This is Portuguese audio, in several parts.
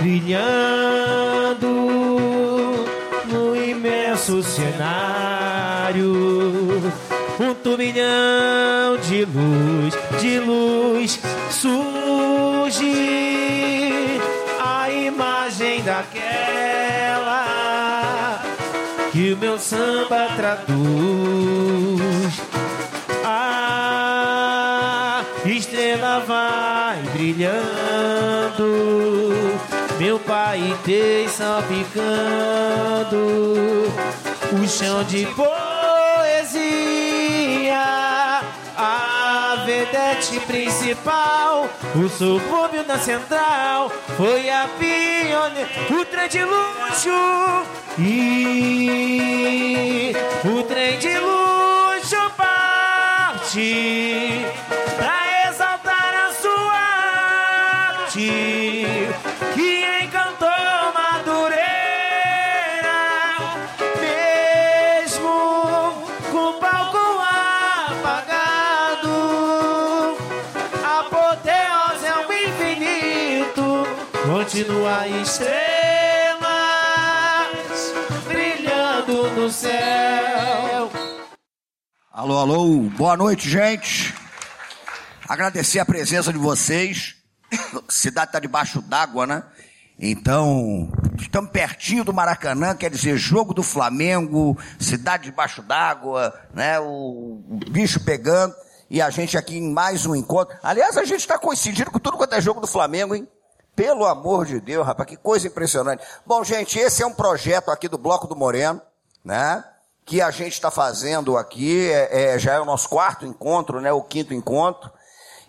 brilhando no imenso cenário. Um turbilhão de luz, de luz surge a imagem daquela que o meu samba traduz. A estrela vai brilhando, meu pai tem salpicando o chão de poesia. A vedete principal, o subúrbio da central, foi a pioneira, o trem de luxo e o trem de luxo parte pra exaltar a sua arte continua estrelas brilhando no céu. Alô, alô, boa noite, gente. Agradecer a presença de vocês. Cidade está debaixo d'água, né? Então, estamos pertinho do Maracanã, quer dizer, jogo do Flamengo, cidade debaixo d'água, né? O, o bicho pegando. E a gente aqui em mais um encontro. Aliás, a gente está coincidindo com tudo quanto é jogo do Flamengo, hein? Pelo amor de Deus, rapaz, que coisa impressionante. Bom, gente, esse é um projeto aqui do Bloco do Moreno, né? Que a gente está fazendo aqui, é, é, já é o nosso quarto encontro, né? O quinto encontro.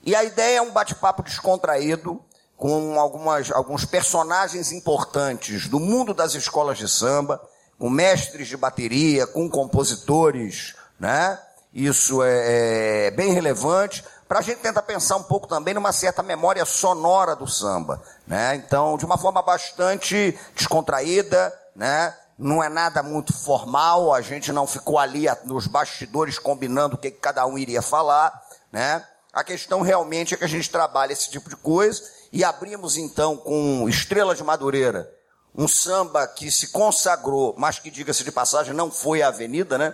E a ideia é um bate-papo descontraído com algumas, alguns personagens importantes do mundo das escolas de samba, com mestres de bateria, com compositores, né? Isso é, é bem relevante para a gente tentar pensar um pouco também numa certa memória sonora do samba, né? Então, de uma forma bastante descontraída, né? Não é nada muito formal, a gente não ficou ali nos bastidores combinando o que cada um iria falar, né? A questão realmente é que a gente trabalha esse tipo de coisa e abrimos então com Estrela de Madureira, um samba que se consagrou, mas que diga-se de passagem não foi a Avenida, né?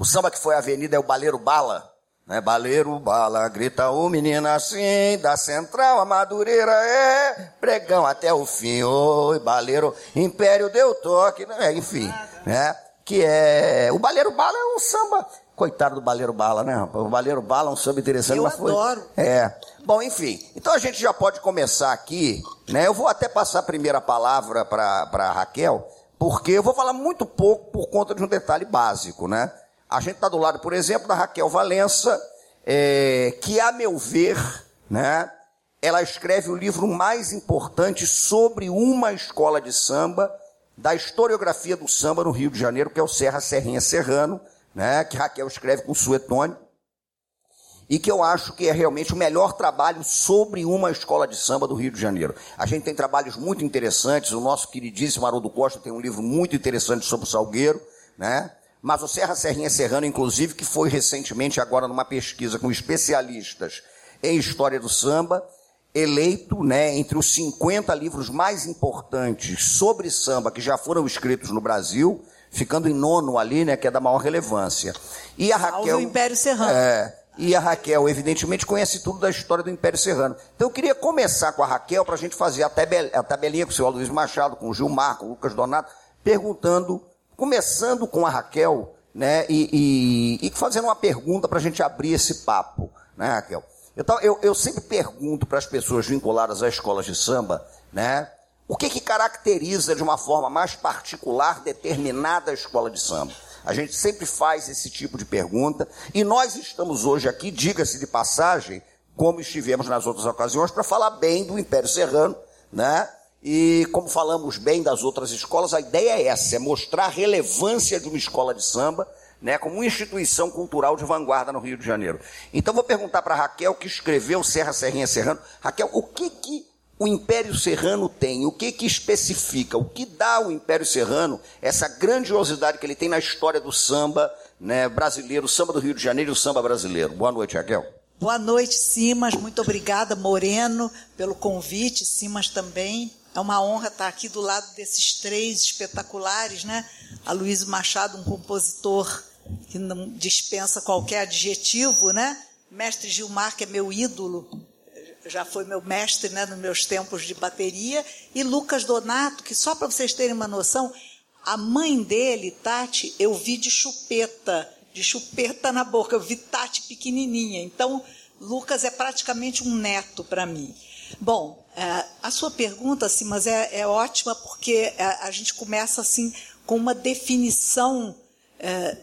O samba que foi a Avenida é o Baleiro Bala, né? Baleiro Bala, grita o menino assim, da Central a Madureira é pregão até o fim, oi, Baleiro, Império deu toque, né? enfim, né? Que é, o Baleiro Bala é um samba Coitado do Baleiro Bala, né? O Baleiro Bala é um samba interessante, Eu mas foi. adoro. É. Bom, enfim. Então a gente já pode começar aqui, né? Eu vou até passar a primeira palavra para Raquel, porque eu vou falar muito pouco por conta de um detalhe básico, né? A gente está do lado, por exemplo, da Raquel Valença, é, que, a meu ver, né? Ela escreve o livro mais importante sobre uma escola de samba da historiografia do samba no Rio de Janeiro, que é o Serra Serrinha Serrano, né, que Raquel escreve com Suetone, e que eu acho que é realmente o melhor trabalho sobre uma escola de samba do Rio de Janeiro. A gente tem trabalhos muito interessantes, o nosso queridíssimo Haroldo Costa tem um livro muito interessante sobre o Salgueiro, né? Mas o Serra Serrinha Serrano, inclusive, que foi recentemente agora numa pesquisa com especialistas em história do samba, eleito, né, entre os 50 livros mais importantes sobre samba que já foram escritos no Brasil, ficando em nono ali, né, que é da maior relevância. E a Raquel. o Império Serrano. É, e a Raquel, evidentemente, conhece tudo da história do Império Serrano. Então eu queria começar com a Raquel para a gente fazer a tabelinha com o senhor Luiz Machado, com o Gilmar, com o Lucas Donato, perguntando, começando com a Raquel, né, e, e, e fazendo uma pergunta para a gente abrir esse papo, né, Raquel? Então, eu, eu sempre pergunto para as pessoas vinculadas às escolas de samba, né, o que, que caracteriza de uma forma mais particular determinada escola de samba? A gente sempre faz esse tipo de pergunta e nós estamos hoje aqui, diga-se de passagem, como estivemos nas outras ocasiões, para falar bem do Império Serrano, né? E como falamos bem das outras escolas, a ideia é essa, é mostrar a relevância de uma escola de samba, né, como uma instituição cultural de vanguarda no Rio de Janeiro. Então vou perguntar para Raquel, que escreveu Serra Serrinha Serrano. Raquel, o que que o Império Serrano tem? O que que especifica? O que dá ao Império Serrano essa grandiosidade que ele tem na história do samba né, brasileiro, o samba do Rio de Janeiro e o samba brasileiro? Boa noite, Raquel. Boa noite, Simas. Muito obrigada, Moreno, pelo convite. Simas também. É uma honra estar aqui do lado desses três espetaculares, né? A Luiz Machado, um compositor que não dispensa qualquer adjetivo, né? Mestre Gilmar, que é meu ídolo, já foi meu mestre, né, nos meus tempos de bateria, e Lucas Donato, que só para vocês terem uma noção, a mãe dele, Tati, eu vi de chupeta, de chupeta na boca, eu vi Tati pequenininha. Então, Lucas é praticamente um neto para mim. Bom, é, a sua pergunta, assim, mas é, é ótima porque a, é, a, gente começa assim com uma definição é,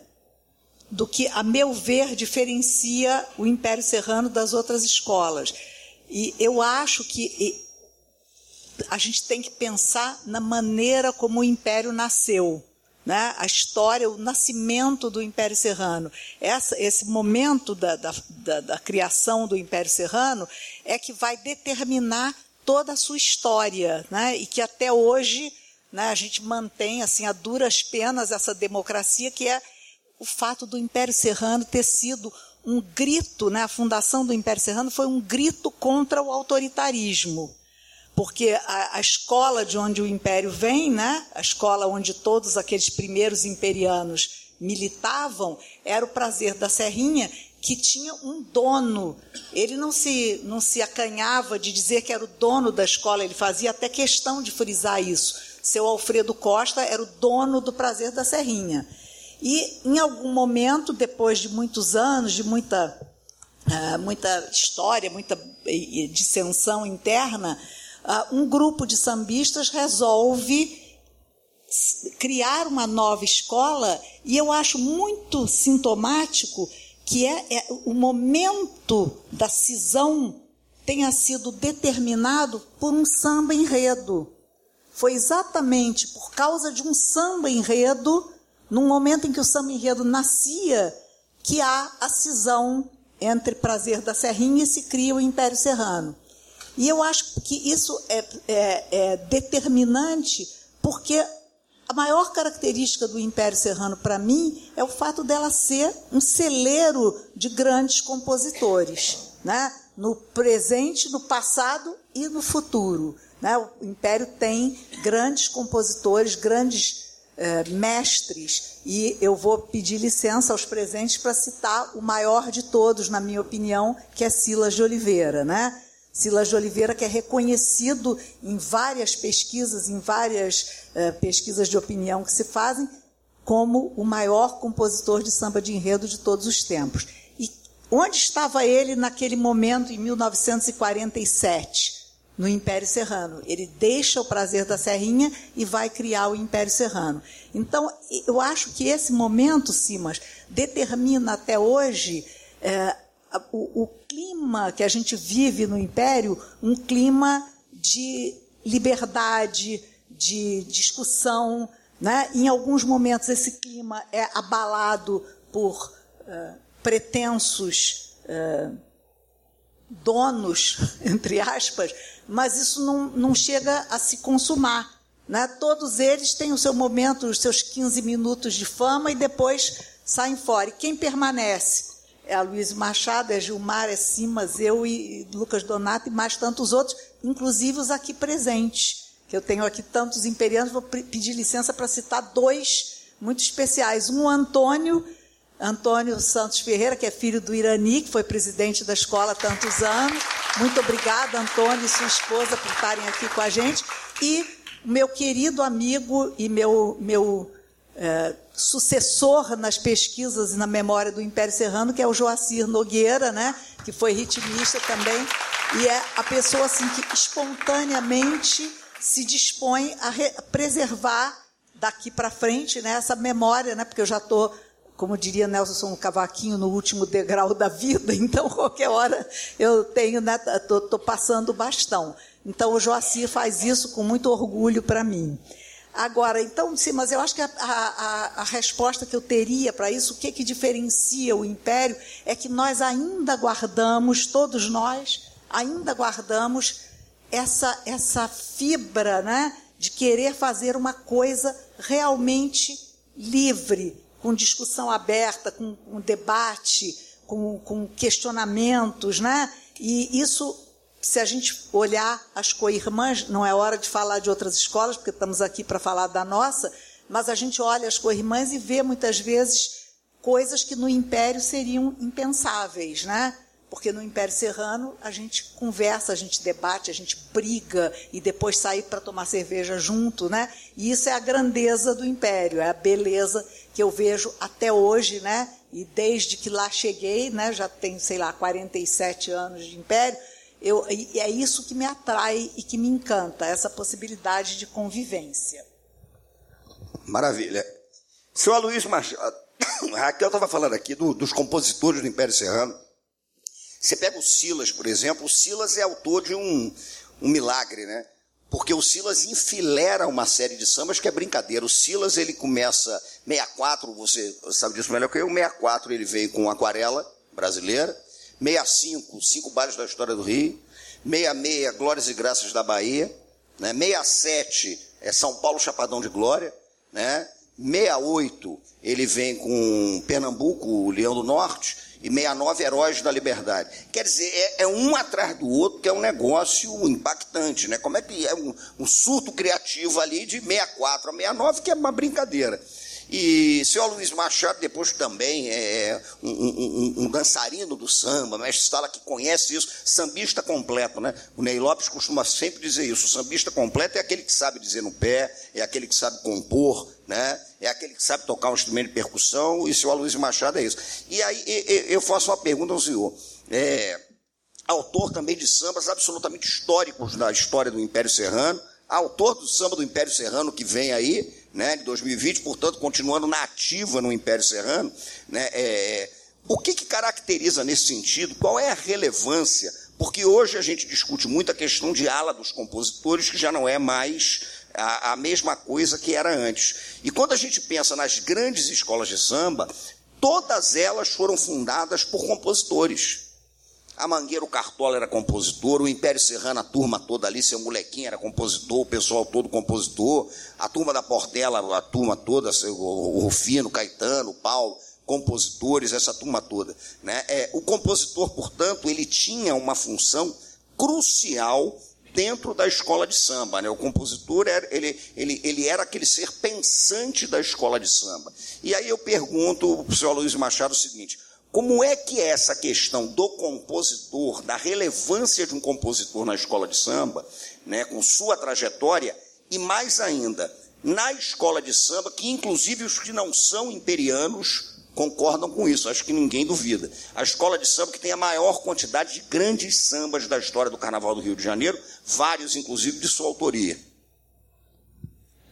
do que, a meu ver, diferencia o Império Serrano das outras escolas. E eu acho que a gente tem que pensar na maneira como o Império nasceu. Né? A história, o nascimento do Império Serrano. Essa, esse momento da, da, da, da criação do Império Serrano é que vai determinar toda a sua história, né? e que até hoje né, a gente mantém assim a duras penas essa democracia que é o fato do Império Serrano ter sido um grito, né, a fundação do Império Serrano foi um grito contra o autoritarismo. Porque a, a, escola de onde o Império vem, né, a escola onde todos aqueles primeiros imperianos militavam, era o prazer da Serrinha, que tinha um dono. Ele não se, não se acanhava de dizer que era o dono da escola, ele fazia até questão de frisar isso. Seu Alfredo Costa era o dono do prazer da Serrinha. E em algum momento, depois de muitos anos, de muita, uh, muita história, muita dissensão interna, uh, um grupo de sambistas resolve criar uma nova escola e eu acho muito sintomático que é, é o momento da cisão tenha sido determinado por um samba enredo. Foi exatamente por causa de um samba enredo num momento em que o samba enredo nascia, que há a cisão entre Prazer da Serrinha e se cria o Império Serrano. E eu acho que isso é, é, é determinante, porque a maior característica do Império Serrano, para mim, é o fato dela ser um celeiro de grandes compositores, né? no presente, no passado e no futuro. Né? O Império tem grandes compositores, grandes eh, mestres, e eu vou pedir licença aos presentes para citar o maior de todos, na minha opinião, que é Silas de Oliveira, né? Silas de Oliveira, que é reconhecido em várias pesquisas, em várias eh, pesquisas de opinião que se fazem, como o maior compositor de samba de enredo de todos os tempos. E onde estava ele naquele momento, em 1947? no Império Serrano. Ele deixa o prazer da Serrinha e vai criar o Império Serrano. Então, eu acho que esse momento, Simas, determina até hoje é, o, o clima que a gente vive no Império, um clima de liberdade, de discussão. Né? Em alguns momentos, esse clima é abalado por uh, pretensos. Uh, donos, entre aspas, mas isso não, não chega a se consumar. Né? Todos eles têm o seu momento, os seus 15 minutos de fama e depois saem fora. E quem permanece? É a Luiz Machado, é Gilmar, é Simas, eu e Lucas Donato e mais tantos outros, inclusive os aqui presentes, que eu tenho aqui tantos imperianos, vou pedir licença para citar dois muito especiais. Um, Antônio, Antônio Santos Ferreira, que é filho do Irani, que foi presidente da escola há tantos anos. Muito obrigada, Antônio e sua esposa, por estarem aqui com a gente. E meu querido amigo e meu, meu é, sucessor nas pesquisas e na memória do Império Serrano, que é o Joacir Nogueira, né, que foi ritmista também, e é a pessoa assim, que espontaneamente se dispõe a, re, a preservar daqui para frente né, essa memória, né, porque eu já estou como diria Nelson Cavaquinho, no último degrau da vida, então qualquer hora eu tenho, né, tô passando o bastão. Então o Joacir faz isso com muito orgulho para mim. Agora, então, sim, mas eu acho que a, a, a resposta que eu teria para isso, o que, que diferencia o império, é que nós ainda guardamos, todos nós, ainda guardamos essa, essa fibra né, de querer fazer uma coisa realmente livre, com discussão aberta, com, com debate, com, com, questionamentos, né? E isso se a gente olhar as co-irmãs, não é hora de falar de outras escolas, porque estamos aqui para falar da nossa, mas a gente olha as co-irmãs e vê muitas vezes coisas que no Império seriam impensáveis, né? Porque no Império Serrano a gente conversa, a gente debate, a gente briga e depois sai para tomar cerveja junto, né? E isso é a grandeza do Império, é a beleza que eu vejo até hoje, né? E desde que lá cheguei, né? Já tenho, sei lá, 47 anos de Império. Eu, e é isso que me atrai e que me encanta, essa possibilidade de convivência. Maravilha. Seu Aloysio Machado, a Raquel estava falando aqui do, dos compositores do Império Serrano. Você pega o Silas, por exemplo, o Silas é autor de um, um milagre, né? Porque o Silas enfilera uma série de sambas que é brincadeira. O Silas, ele começa 64, você sabe disso melhor que eu, 64 ele veio com Aquarela Brasileira, 65, Cinco Bares da História do Rio, 66, Glórias e Graças da Bahia, né? 67 é São Paulo Chapadão de Glória, né? 68 ele vem com Pernambuco, o Leão do Norte, e 69 Heróis da Liberdade. Quer dizer, é, é, um atrás do outro que é um negócio impactante, né? Como é que é um, um surto criativo ali de 64 a 69, que é uma brincadeira. E seu Luiz Machado, depois também é um, um, um, dançarino do samba, mestre Sala que conhece isso, sambista completo, né? O Ney Lopes costuma sempre dizer isso: o sambista completo é aquele que sabe dizer no pé, é aquele que sabe compor, né? É aquele que sabe tocar um instrumento de percussão, e seu Luiz Machado é isso. E aí eu faço uma pergunta ao senhor. É, autor também de sambas absolutamente históricos da história do Império Serrano, autor do samba do Império Serrano que vem aí, né, de 2020, portanto, continuando na ativa no Império Serrano, né, é, o que, que caracteriza nesse sentido? Qual é a relevância? Porque hoje a gente discute muito a questão de ala dos compositores, que já não é mais a, a mesma coisa que era antes. E quando a gente pensa nas grandes escolas de samba, todas elas foram fundadas por compositores. A Mangueira, o Cartola era compositor, o Império Serrano, a turma toda ali, seu molequinho era compositor, o pessoal todo compositor, a turma da Portela, a turma toda, o Rufino, o Caetano, o Paulo, compositores, essa turma toda. Né? É, o compositor, portanto, ele tinha uma função crucial dentro da escola de samba. Né? O compositor era, ele, ele, ele era aquele ser pensante da escola de samba. E aí eu pergunto para o senhor Luiz Machado o seguinte: como é que é essa questão do compositor, da relevância de um compositor na escola de samba, né, com sua trajetória, e mais ainda, na escola de samba, que inclusive os que não são imperianos concordam com isso, acho que ninguém duvida. A escola de samba que tem a maior quantidade de grandes sambas da história do Carnaval do Rio de Janeiro, vários inclusive de sua autoria.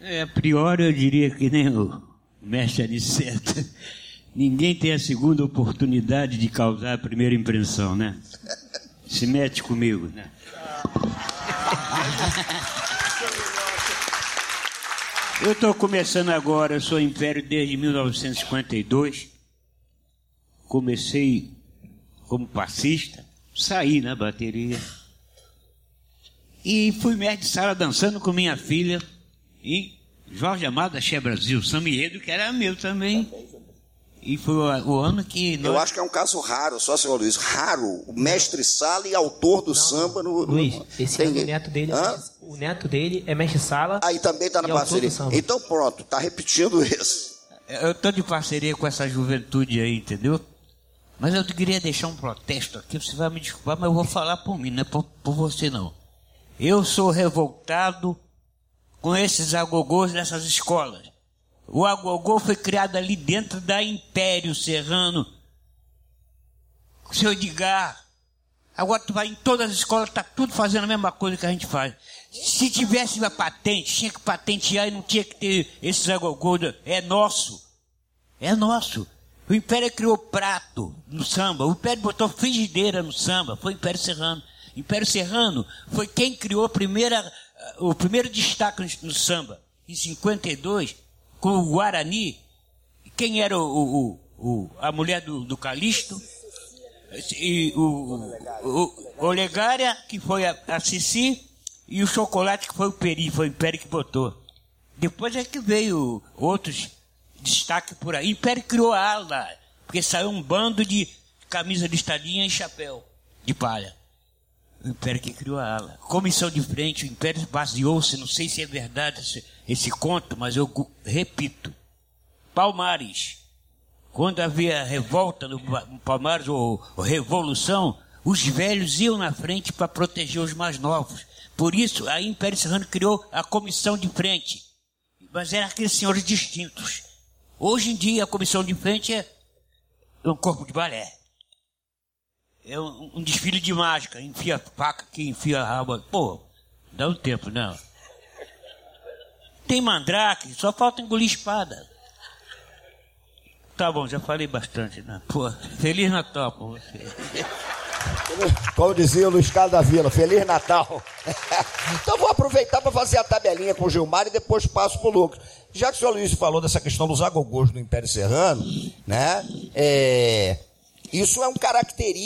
É, a priori eu diria que nem o mestre Aniceto Ninguém tem a segunda oportunidade de causar a primeira impressão, né? Se mete comigo, né? Eu estou começando agora, sou Império desde 1952. Comecei como passista, saí na bateria. E fui mestre de sala dançando com minha filha em Jorge Amado Axé Brasil, Samiedo, que era meu também. E foi o, ano que. Nós... Eu acho que é um caso raro, só, senhor Luiz, raro. O mestre sala e autor do não, samba no. Luiz, esse Tem... ano o neto dele. É, o neto dele é mestre sala. Aí também está na parceria. Então pronto, está repetindo isso. Eu estou de parceria com essa juventude aí, entendeu? Mas eu queria deixar um protesto aqui, você vai me desculpar, mas eu vou falar por mim, não é por, por você não. Eu sou revoltado com esses agogôs dessas escolas. O agogô foi criado ali dentro da Império Serrano. Seu Edgar. Agora tu vai em todas as escolas, tá tudo fazendo a mesma coisa que a gente faz. Se tivesse uma patente, tinha que patentear e não tinha que ter esses agogô. É nosso. É nosso. O Império criou prato no samba. O Império botou frigideira no samba. Foi o Império Serrano. O Império Serrano foi quem criou primeira, o primeiro destaque no samba. Em 52, com o Guarani. Quem era o, o, o a mulher do, do Calixto? E o, o, Olegária, que foi a, a Cici, e o Chocolate, que foi o Peri, foi o Peri que botou. Depois é que veio outros destaques por aí. Império criou a ala, porque saiu um bando de camisa de estadinha e chapéu de palha. O Império que criou a ala. Comissão de frente, o Império baseou-se, não sei se é verdade esse, esse conto, mas eu repito. Palmares. Quando havia revolta no Palmares, ou, ou revolução, os velhos iam na frente para proteger os mais novos. Por isso, a Império Serrano criou a comissão de frente. Mas eram aqueles senhores distintos. Hoje em dia, a comissão de frente é um corpo de balé. É um, um desfile de mágica. Enfia faca aqui, enfia a raba. Pô, dá um tempo, não. Tem mandrake, só falta engolir espada. Tá bom, já falei bastante, né? Pô, Feliz Natal pra você. Como dizia o Luiz Carlos da Vila, Feliz Natal. então vou aproveitar para fazer a tabelinha com o Gilmar e depois passo para o Lucas. Já que o senhor Luiz falou dessa questão dos agogôs do Império Serrano, né? é, isso é um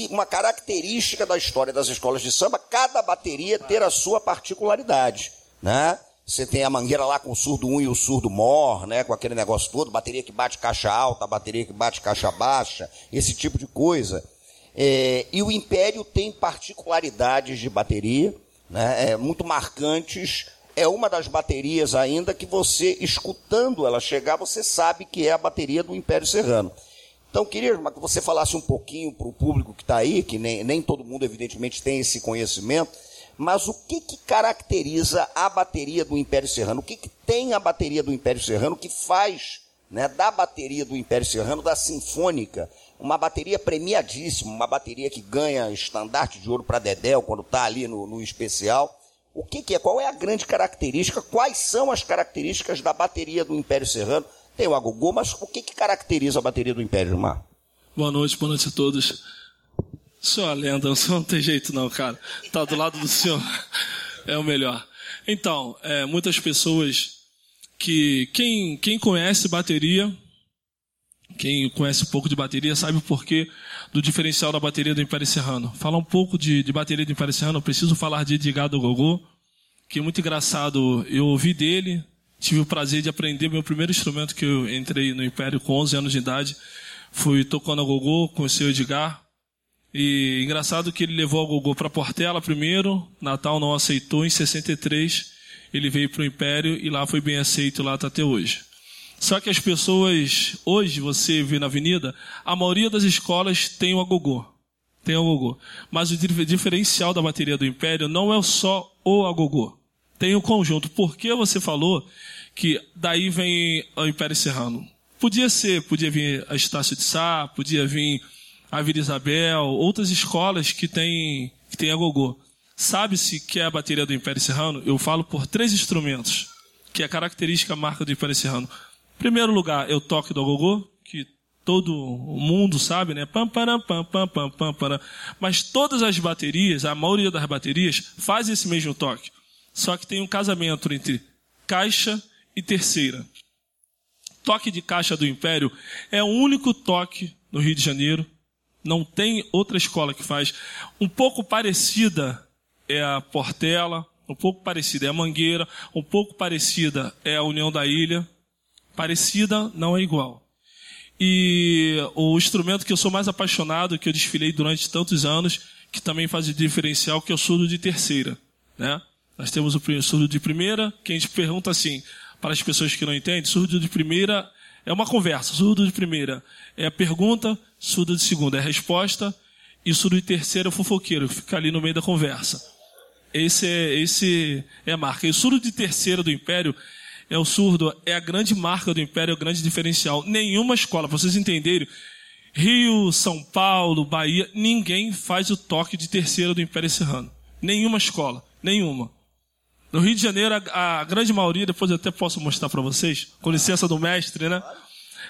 uma característica da história das escolas de samba, cada bateria ter a sua particularidade, né? Você tem a mangueira lá com o surdo 1 e o surdo mor, né? Com aquele negócio todo, bateria que bate caixa alta, bateria que bate caixa baixa, esse tipo de coisa. É, e o Império tem particularidades de bateria, né, é, muito marcantes. É uma das baterias ainda que você, escutando ela chegar, você sabe que é a bateria do Império Serrano. Então, queria que você falasse um pouquinho para o público que está aí, que nem, nem todo mundo, evidentemente, tem esse conhecimento, mas o que, que caracteriza a bateria do Império Serrano? O que, que tem a bateria do Império Serrano que faz né, da bateria do Império Serrano, da Sinfônica, uma bateria premiadíssima, uma bateria que ganha estandarte de ouro para Dedéu quando está ali no, no especial. O que, que é? Qual é a grande característica? Quais são as características da bateria do Império Serrano? Tem o agogô, mas o que, que caracteriza a bateria do Império, Mar? Boa noite, boa noite a todos. Senhor é lenda, senhor não tem jeito não, cara. Tá do lado do senhor. É o melhor. Então, é, muitas pessoas que. Quem, quem conhece bateria, quem conhece um pouco de bateria, sabe o porquê do diferencial da bateria do Império Serrano. Falar um pouco de, de bateria do Império Serrano, eu preciso falar de Edgar do Gogô, que é muito engraçado. Eu ouvi dele, tive o prazer de aprender meu primeiro instrumento que eu entrei no Império com 11 anos de idade. Fui tocando a gogô com o Edgar. E engraçado que ele levou a gogô para Portela primeiro, Natal não aceitou, em 63 ele veio para o Império e lá foi bem aceito, lá está até hoje. Só que as pessoas, hoje você vê na avenida, a maioria das escolas tem o agogô. Tem o agogô. Mas o dif- diferencial da bateria do Império não é só o agogô. Tem o conjunto. Por que você falou que daí vem o Império Serrano? Podia ser, podia vir a Estácio de Sá, podia vir a Vila Isabel, outras escolas que tem, que tem agogô. Sabe-se que é a bateria do Império Serrano? Eu falo por três instrumentos, que é a característica marca do Império Serrano. Primeiro lugar, é o toque do agogô, que todo mundo sabe, né? Pam, param, pam, pam, pam, pam, param. Mas todas as baterias, a maioria das baterias, faz esse mesmo toque. Só que tem um casamento entre caixa e terceira. Toque de caixa do Império é o único toque no Rio de Janeiro. Não tem outra escola que faz. Um pouco parecida é a Portela, um pouco parecida é a Mangueira, um pouco parecida é a União da Ilha. Parecida não é igual. E o instrumento que eu sou mais apaixonado, que eu desfilei durante tantos anos, que também faz o diferencial, que é o surdo de terceira. Né? Nós temos o surdo de primeira, que a gente pergunta assim, para as pessoas que não entendem, surdo de primeira é uma conversa, surdo de primeira é a pergunta, surdo de segunda é a resposta, e surdo de terceira é o fofoqueiro, que fica ali no meio da conversa. Esse é, esse é a marca. E o surdo de terceira do Império é o surdo, é a grande marca do Império, é o grande diferencial. Nenhuma escola, para vocês entenderem, Rio, São Paulo, Bahia, ninguém faz o toque de terceira do Império Serrano. Nenhuma escola, nenhuma. No Rio de Janeiro, a, a grande maioria, depois eu até posso mostrar para vocês, com licença do mestre, né?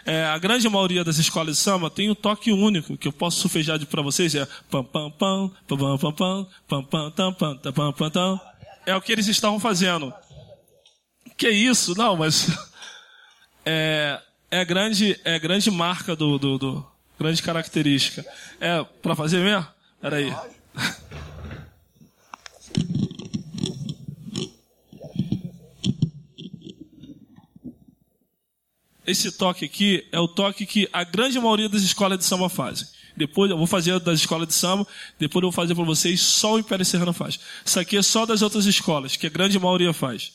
É, a grande maioria das escolas de samba tem o toque único, que eu posso sufejar para vocês, é pam pam pam, pam pam pam pam, pam pam tam pam tam pam pam tam. É o que eles estavam fazendo. Que isso? Não, mas é, é grande, é grande marca do, do, do grande característica. É para fazer mesmo? Peraí. Esse toque aqui é o toque que a grande maioria das escolas de samba fazem. Depois eu vou fazer das escolas de samba, depois eu vou fazer para vocês só o Império Serrano faz. Isso aqui é só das outras escolas, que a grande maioria faz.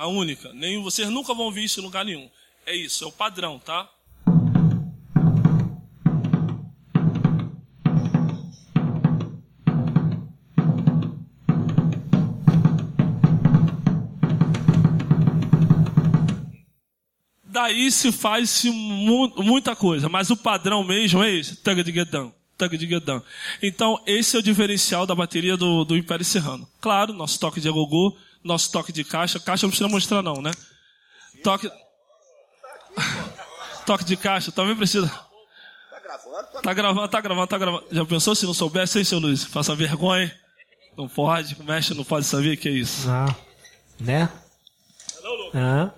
A única. Nem vocês nunca vão ver isso em lugar nenhum. É isso, é o padrão, tá? Daí se faz mu muita coisa, mas o padrão mesmo é esse, tag de guedão. Então esse é o diferencial da bateria do, do Império Serrano. Claro, nosso toque de agogô, nosso toque de caixa, caixa não precisa mostrar não, né? Toque, toque de caixa, também precisa. Tá gravando, tá gravando, tá gravando. Já pensou se não soubesse, hein, seu Luiz? Faça vergonha. Não pode, o mestre não pode saber que é isso. Ah, né? Ah.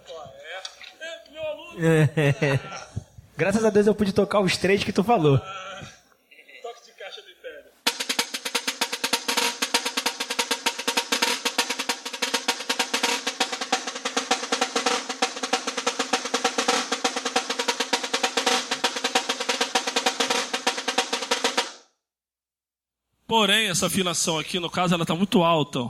É. Graças a Deus eu pude tocar os três que tu falou. Essa afinação aqui, no caso, ela está muito alta.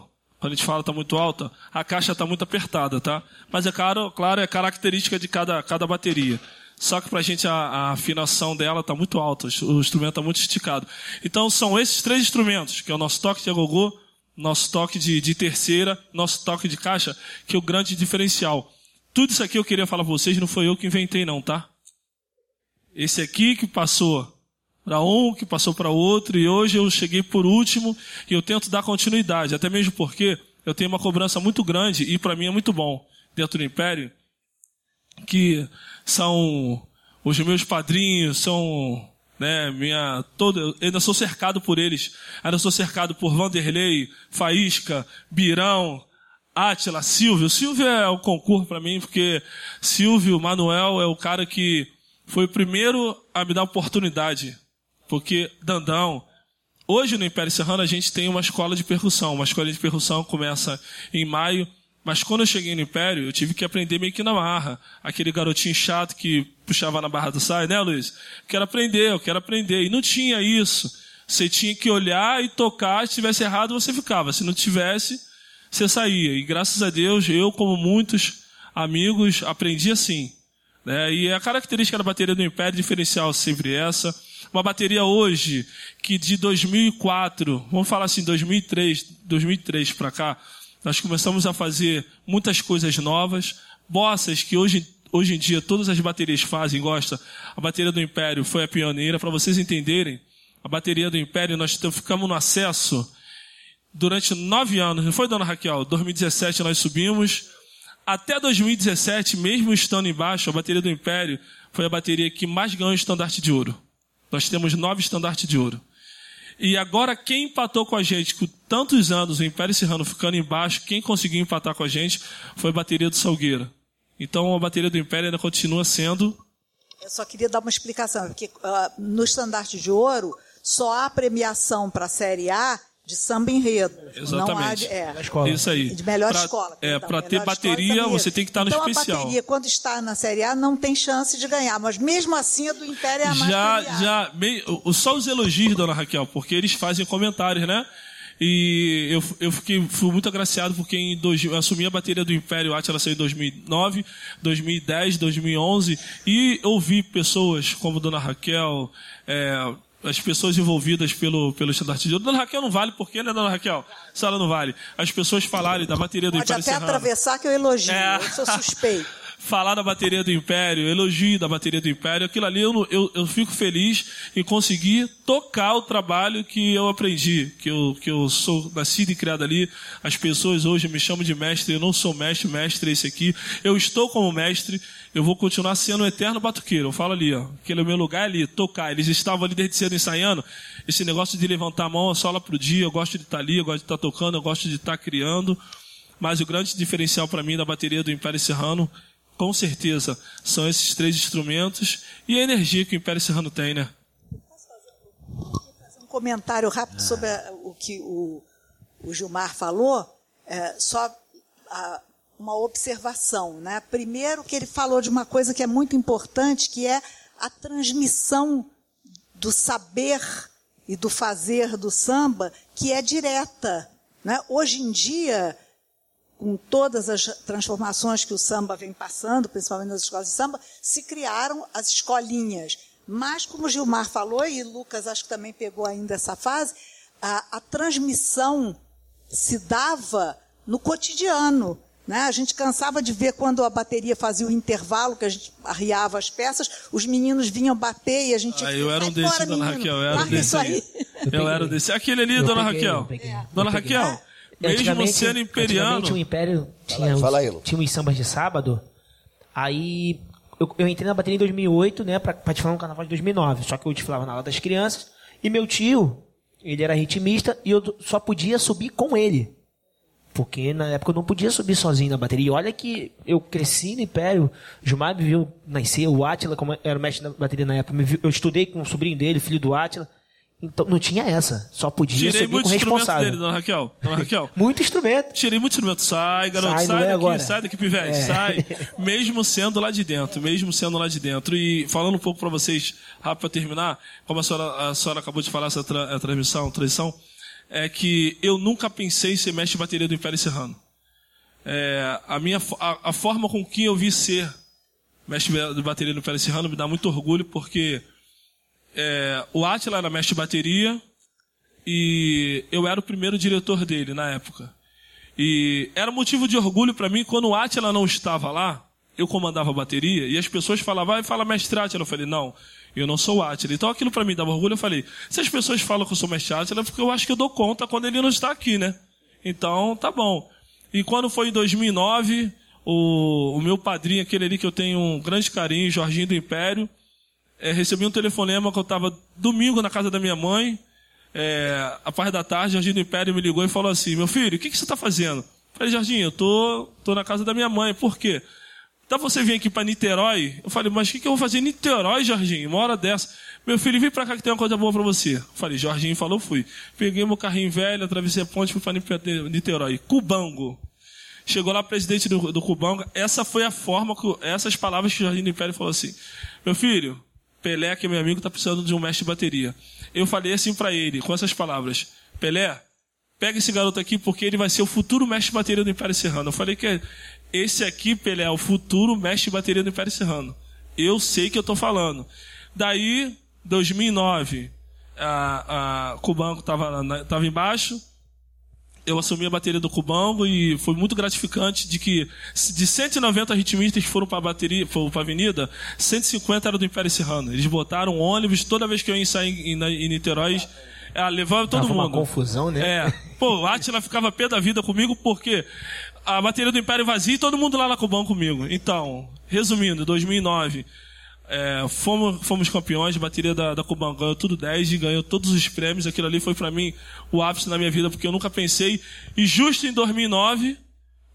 Quando a gente fala está muito alta, a caixa está muito apertada, tá? Mas é claro, claro, é característica de cada, cada bateria. Só que para a gente a afinação dela está muito alta, o instrumento está muito esticado. Então são esses três instrumentos, que é o nosso toque de agogô, nosso toque de, de terceira, nosso toque de caixa, que é o grande diferencial. Tudo isso aqui eu queria falar para vocês, não foi eu que inventei não, tá? Esse aqui que passou para um, que passou para outro, e hoje eu cheguei por último e eu tento dar continuidade, até mesmo porque eu tenho uma cobrança muito grande e para mim é muito bom dentro do Império, que são os meus padrinhos, são né, minha toda, eu ainda sou cercado por eles, ainda sou cercado por Vanderlei, Faísca, Birão, Átila, Silvio. Silvio é o concurso para mim, porque Silvio Manuel é o cara que foi o primeiro a me dar oportunidade porque Dandão, hoje no Império Serrano a gente tem uma escola de percussão. Uma escola de percussão começa em maio, mas quando eu cheguei no Império, eu tive que aprender meio que na marra. Aquele garotinho chato que puxava na barra do sai, né, Luiz? Quero aprender, eu quero aprender. E não tinha isso. Você tinha que olhar e tocar, se tivesse errado você ficava. Se não tivesse, você saía. E graças a Deus, eu, como muitos amigos, aprendi assim. Né? E a característica da bateria do Império diferencial é sempre essa uma bateria hoje que de 2004, vamos falar assim, 2003, 2003 para cá, nós começamos a fazer muitas coisas novas, bossas que hoje hoje em dia todas as baterias fazem, gosta. A bateria do Império foi a pioneira, para vocês entenderem. A bateria do Império nós ficamos no acesso durante nove anos, não foi, dona Raquel? 2017 nós subimos. Até 2017, mesmo estando embaixo, a bateria do Império foi a bateria que mais ganhou o estandarte de ouro. Nós temos nove estandartes de ouro. E agora, quem empatou com a gente com tantos anos, o Império Serrano ficando embaixo, quem conseguiu empatar com a gente foi a bateria do Salgueira. Então, a bateria do Império ainda continua sendo. Eu só queria dar uma explicação, porque uh, no estandarte de ouro só há premiação para a Série A de samba enredo. Exatamente. Não há de, é, escola. Isso aí. de melhor Pra- escola. É, para ter escola bateria, você tem que estar no então, especial. a bateria, quando está na Série A, não tem chance de ganhar, mas mesmo assim a do Império é a mais já, já, só os elogios, dona Raquel, porque eles fazem comentários, né? E eu, eu fiquei, fui muito agraciado porque em dois, eu assumi a bateria do Império Atila saiu em 2009, 2010, 2011 e ouvi pessoas como dona Raquel, é, as pessoas envolvidas pelo, pelo estandarte de ouro. Dona Raquel não vale, por quê, né, dona Raquel? Se ela não vale. As pessoas falarem da bateria do Pode Império até Serrano. atravessar que eu elogio, É. eu sou suspeito. Falar da bateria do Império, elogio da bateria do Império, aquilo ali eu, eu, eu fico feliz em conseguir tocar o trabalho que eu aprendi, que eu, que eu sou nascido e criado ali. As pessoas hoje me chamam de mestre, eu não sou mestre, mestre é esse aqui. Eu estou como mestre, eu vou continuar sendo um eterno batuqueiro. Eu falo ali, ó, aquele é o meu lugar ali, tocar. Eles estavam ali desde cedo ensaiando. Esse negócio de levantar a mão é só lá pro dia, eu gosto de estar ali, eu gosto de estar tocando, eu gosto de estar criando. Mas o grande diferencial para mim da bateria do Império Serrano, com certeza, são esses três instrumentos e a energia que o Império Serrano tem, né? comentário rápido Ah. sobre a- o que o, o Gilmar falou, é, só a- uma observação. Né? Primeiro, que ele falou de uma coisa que é muito importante, que é a transmissão do saber e do fazer do samba, que é direta. Né? Hoje em dia, com todas as transformações que o samba vem passando, principalmente nas escolas de samba, se criaram as escolinhas. Mas, como o Gilmar falou, e Lucas acho que também pegou ainda essa fase, a, a transmissão se dava no cotidiano. Né? A gente cansava de ver quando a bateria fazia o intervalo, que a gente arriava as peças, os meninos vinham bater e a gente tinha Ah, que eu era um "Sai desse, fora, dona menino, Raquel. Eu era um desse. Eu era desse. Aquele ali, Eu dona peguei, Raquel. peguei. Dona. Raquel, mesmo sendo imperiano. Antigamente o Império tinha, os, fala aí, Lu. tinha os sambas de sábado. Aí eu, eu entrei na bateria em 2008, né, pra participar no carnaval de 2009. Só que eu desfilava na aula das crianças. E meu tio, ele era ritmista e eu só podia subir com ele. Porque na época eu não podia subir sozinho na bateria. E olha que eu cresci no Império. Gilmar me viu nascer. O Átila, como era o mestre da bateria na época, me viu- eu estudei com o sobrinho dele, filho do Átila. Então não tinha essa. Só podia Tirei subir com responsável. dele, dona Raquel. Dona Raquel. Muito instrumento. Tirei muito instrumento. Sai, garoto, Sai, sai, é daqui, agora. sai daqui, pivete, É. sai. Mesmo sendo lá de dentro, mesmo sendo lá de dentro. E falando um pouco para vocês, rápido para terminar, como a senhora, a senhora acabou de falar essa tra- a transmissão, é que eu nunca pensei em ser mestre de bateria do Império Serrano. É, a, minha, a, a forma com que eu vi ser mestre de bateria do Império Serrano me dá muito orgulho, porque é, o Atila era mestre de bateria, e eu era o primeiro diretor dele na época. E era motivo de orgulho para mim quando o Atila não estava lá, eu comandava a bateria e as pessoas falavam, vai, fala mestre Atila. Eu falei, não, eu não sou o Atila. Então aquilo para mim dava orgulho. Eu falei, se as pessoas falam que eu sou mestre Atila, é porque eu acho que eu dou conta quando ele não está aqui, né? Então, tá bom. E quando foi em 2009, o, o meu padrinho, aquele ali que eu tenho um grande carinho, Jorginho do Império, é, recebi um telefonema que eu estava domingo na casa da minha mãe, é, a parte da tarde, Jorginho do Império me ligou e falou assim, meu filho, o que, que você está fazendo? Falei, Jorginho, eu tô, tô na casa da minha mãe, por quê? Dá você vir aqui para Niterói? Eu falei, mas o que, que eu vou fazer em Niterói, Jorginho? Uma hora dessa. Meu filho, vem para cá que tem uma coisa boa para você. Eu falei, Jorginho falou, fui. Peguei meu carrinho velho, atravessei a ponte, fui para Niterói. Cubango. Chegou lá, presidente do, do Cubango. Essa foi a forma, que, essas palavras que o Jorginho do Império falou assim: Meu filho, Pelé, que é meu amigo, está precisando de um mestre de bateria. Eu falei assim para ele, com essas palavras: Pelé, pega esse garoto aqui porque ele vai ser o futuro mestre de bateria do Império Serrano. Eu falei que esse aqui, Pelé, é o futuro mestre de bateria do Império Serrano. Eu sei que eu estou falando. Daí, 2009, a, a Cubango estava tava embaixo eu assumi a bateria do Cubango e foi muito gratificante de que de 190 ritmistas que foram para a bateria, foram para a avenida, 150 eram do Império Serrano. Eles botaram ônibus toda vez que eu ia sair em, em, em Niterói, ah, levava todo Tava mundo. uma confusão, né? É. Pô, o Atila ficava pé da vida comigo porque a bateria do Império vazia e todo mundo lá na Cubango comigo. Então, resumindo, 2009, é, fomos, fomos campeões, bateria da, da Cuban ganhou tudo 10 e ganhou todos os prêmios. Aquilo ali foi para mim o ápice na minha vida, porque eu nunca pensei. E justo em 2009,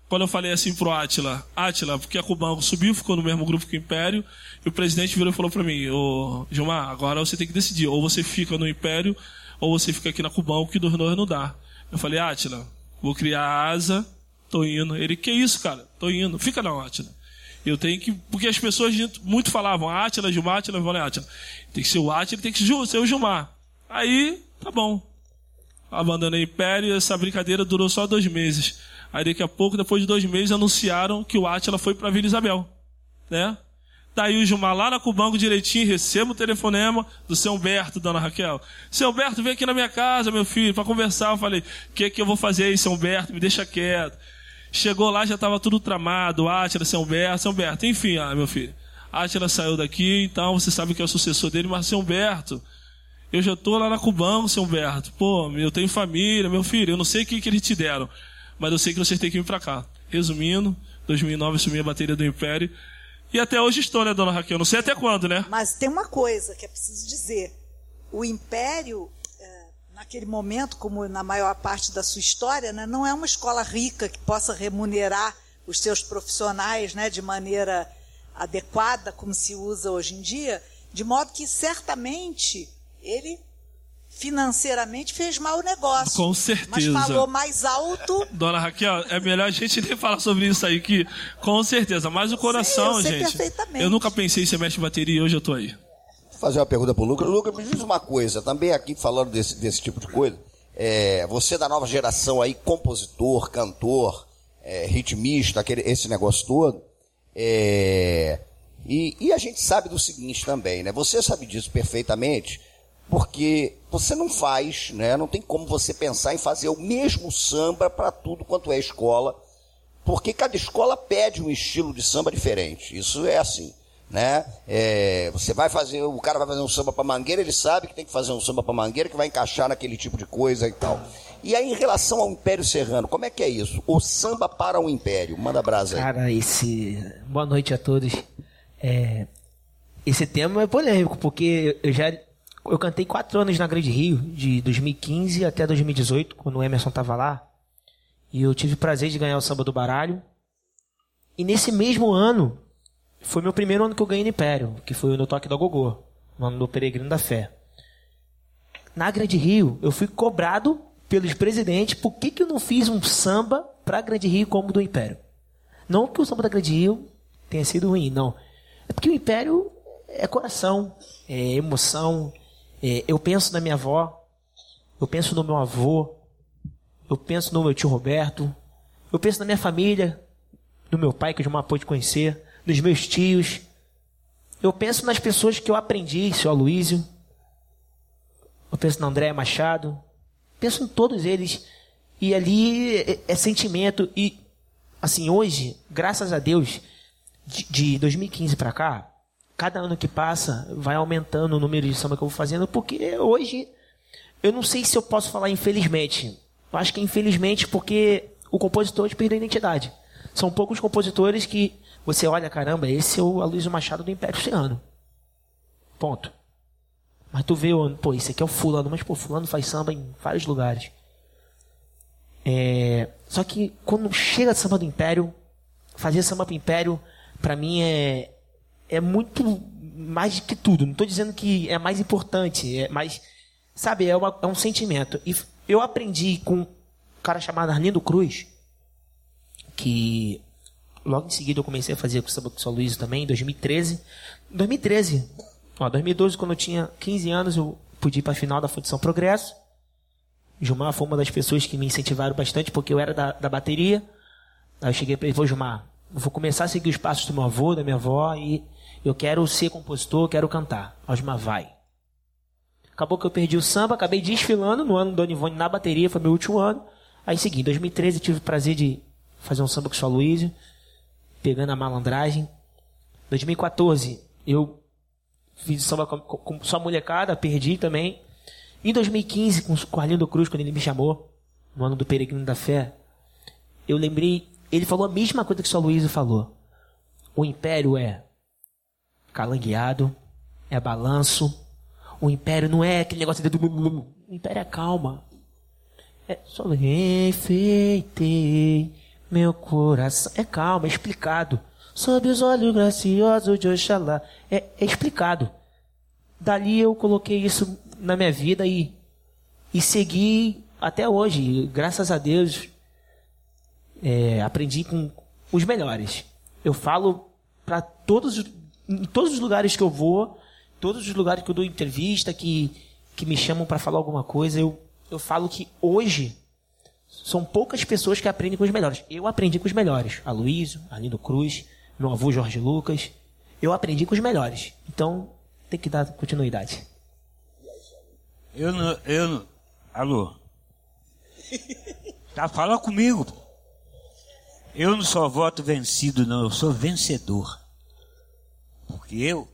quando eu falei assim pro Atila, Atila, porque a Cubango subiu, ficou no mesmo grupo que o Império, e o presidente virou e falou para mim, ô Gilmar, agora você tem que decidir, ou você fica no Império, ou você fica aqui na Cubango, que dos dois não dá. Eu falei, Atila, vou criar asa, tô indo. Ele, que isso, cara? Tô indo. Fica não, Atila. Eu tenho que. Porque as pessoas muito falavam Átila, Gilmar, Átila, eu Átila. Tem que ser o Átila, tem que ser o Gilmar. Aí, tá bom. Abandonei Império essa brincadeira durou só dois meses. Aí daqui a pouco, depois de dois meses, anunciaram que o Átila foi pra Vila Isabel. Né? Daí o Gilmar lá na Cubango direitinho, recebo o telefonema do seu Humberto, dona Raquel. Seu Humberto, vem aqui na minha casa, meu filho, para conversar. Eu falei, o que, que eu vou fazer aí, seu Humberto? Me deixa quieto. Chegou lá, já estava tudo tramado, Átila, São Humberto, São Humberto, enfim, ah, meu filho. Átila saiu daqui, então você sabe que é o sucessor dele, mas São Humberto, eu já estou lá na Cubango, São Humberto. Pô, eu tenho família, meu filho, eu não sei o que, que eles te deram, mas eu sei que vocês têm que vir para cá. Resumindo, 2009 assumi a bateria do Império, e até hoje estou, né, dona Raquel? Não sei até quando, né? Mas tem uma coisa que é preciso dizer. O Império naquele momento, como na maior parte da sua história, né, não é uma escola rica que possa remunerar os seus profissionais né, de maneira adequada, como se usa hoje em dia, de modo que certamente ele financeiramente fez mau negócio. Com certeza. Mas falou mais alto. Dona Raquel, é melhor a gente nem falar sobre isso aí, que com certeza. Mas o coração, eu sei gente. perfeitamente. Eu nunca pensei em ser mestre de bateria e hoje eu tô aí. Fazer uma pergunta pro Lucas. Lucas, me diz uma coisa, também aqui falando desse, desse tipo de coisa. É, você é da nova geração aí, compositor, cantor, é, ritmista, aquele, esse negócio todo. É, e, e a gente sabe do seguinte também, né? Você sabe disso perfeitamente, porque você não faz, né? Não tem como você pensar em fazer o mesmo samba para tudo quanto é escola, porque cada escola pede um estilo de samba diferente. Isso é assim, né? É, você vai fazer, o cara vai fazer um samba para Mangueira, ele sabe que tem que fazer um samba para Mangueira que vai encaixar naquele tipo de coisa e tal. E aí em relação ao Império Serrano, como é que é isso? O samba para o Império, manda brasa aí. Cara, esse. Boa noite a todos. É, Esse tema é polêmico, porque eu já. Eu cantei quatro anos na Grande Rio, de 2015 até 2018, quando o Emerson tava lá. E eu tive o prazer de ganhar o samba do baralho. E nesse mesmo ano, foi meu primeiro ano que eu ganhei no Império, que foi no Toque da Gogô, no ano do Peregrino da Fé. Na Grande Rio, eu fui cobrado pelos presidentes por que, que eu não fiz um samba pra Grande Rio como do Império. Não que o samba da Grande Rio tenha sido ruim, não. É porque o Império é coração, é emoção. é- eu penso na minha avó, eu penso no meu avô, eu penso no meu tio Roberto, eu penso na minha família, no meu pai que eu já pôde conhecer, nos meus tios. Eu penso nas pessoas que eu aprendi, seu Aloysio. Eu penso na Andréa Machado. Penso em todos eles. E ali é, é sentimento. E, assim, hoje, graças a Deus, de, de 2015 para cá, cada ano que passa vai aumentando o número de samba que eu vou fazendo, porque hoje eu não sei se eu posso falar infelizmente. Eu acho que é infelizmente porque o compositor hoje perdeu a identidade. São poucos compositores que você olha, caramba, esse é o Aloysio Machado do Império Oceano. Ponto. Mas tu vê, pô, esse aqui é o fulano, mas pô, fulano faz samba em vários lugares. É, só que quando chega samba do Império, fazer samba pro Império, pra mim é é muito mais do que tudo. Não estou dizendo que é mais importante, é sabe, é, uma- é um sentimento. E eu aprendi com um cara chamado Arlindo Cruz, que logo em seguida eu comecei a fazer com o samba com São Luís também, em 2013. Em 2013, ó, 2012, quando eu tinha 15 anos, eu pude ir para a final da Fundição Progresso. Gilmar foi uma das pessoas que me incentivaram bastante, porque eu era da, da bateria. Aí eu cheguei para ele, vou Gilmar, vou começar a seguir os passos do meu avô, da minha avó, e eu quero ser compositor, quero cantar. Aí Gilmar, vai. Acabou que eu perdi o samba, acabei desfilando no ano do Dona Ivone na bateria, foi meu último ano. Aí segui, em 2013 tive o prazer de fazer um samba com o São Luís, pegando a malandragem. 2014 eu fiz samba com, com, com só molecada, perdi também. Em 2015, com o Arlindo Cruz, quando ele me chamou, no ano do Peregrino da Fé, eu lembrei, ele falou a mesma coisa que o São Luís falou. O império é calangueado, é balanço. O império não é aquele negócio de... O império é calma. É só enfeitei meu coração. É calma, é explicado. Sob os olhos graciosos de Oxalá. É, é explicado. Dali eu coloquei isso na minha vida e, e segui até hoje. Graças a Deus, é, aprendi com os melhores. Eu falo para todos, em todos os lugares que eu vou, todos os lugares que eu dou entrevista, que, que me chamam para falar alguma coisa, eu, eu falo que hoje são poucas pessoas que aprendem com os melhores. Eu aprendi com os melhores. Aloysio, Arlindo Cruz, meu avô Jorge Lucas. Eu aprendi com os melhores. Então, tem que dar continuidade. Eu não. Eu não. Alô? Tá, fala comigo. Eu não sou voto vencido, não. Eu sou vencedor. Porque eu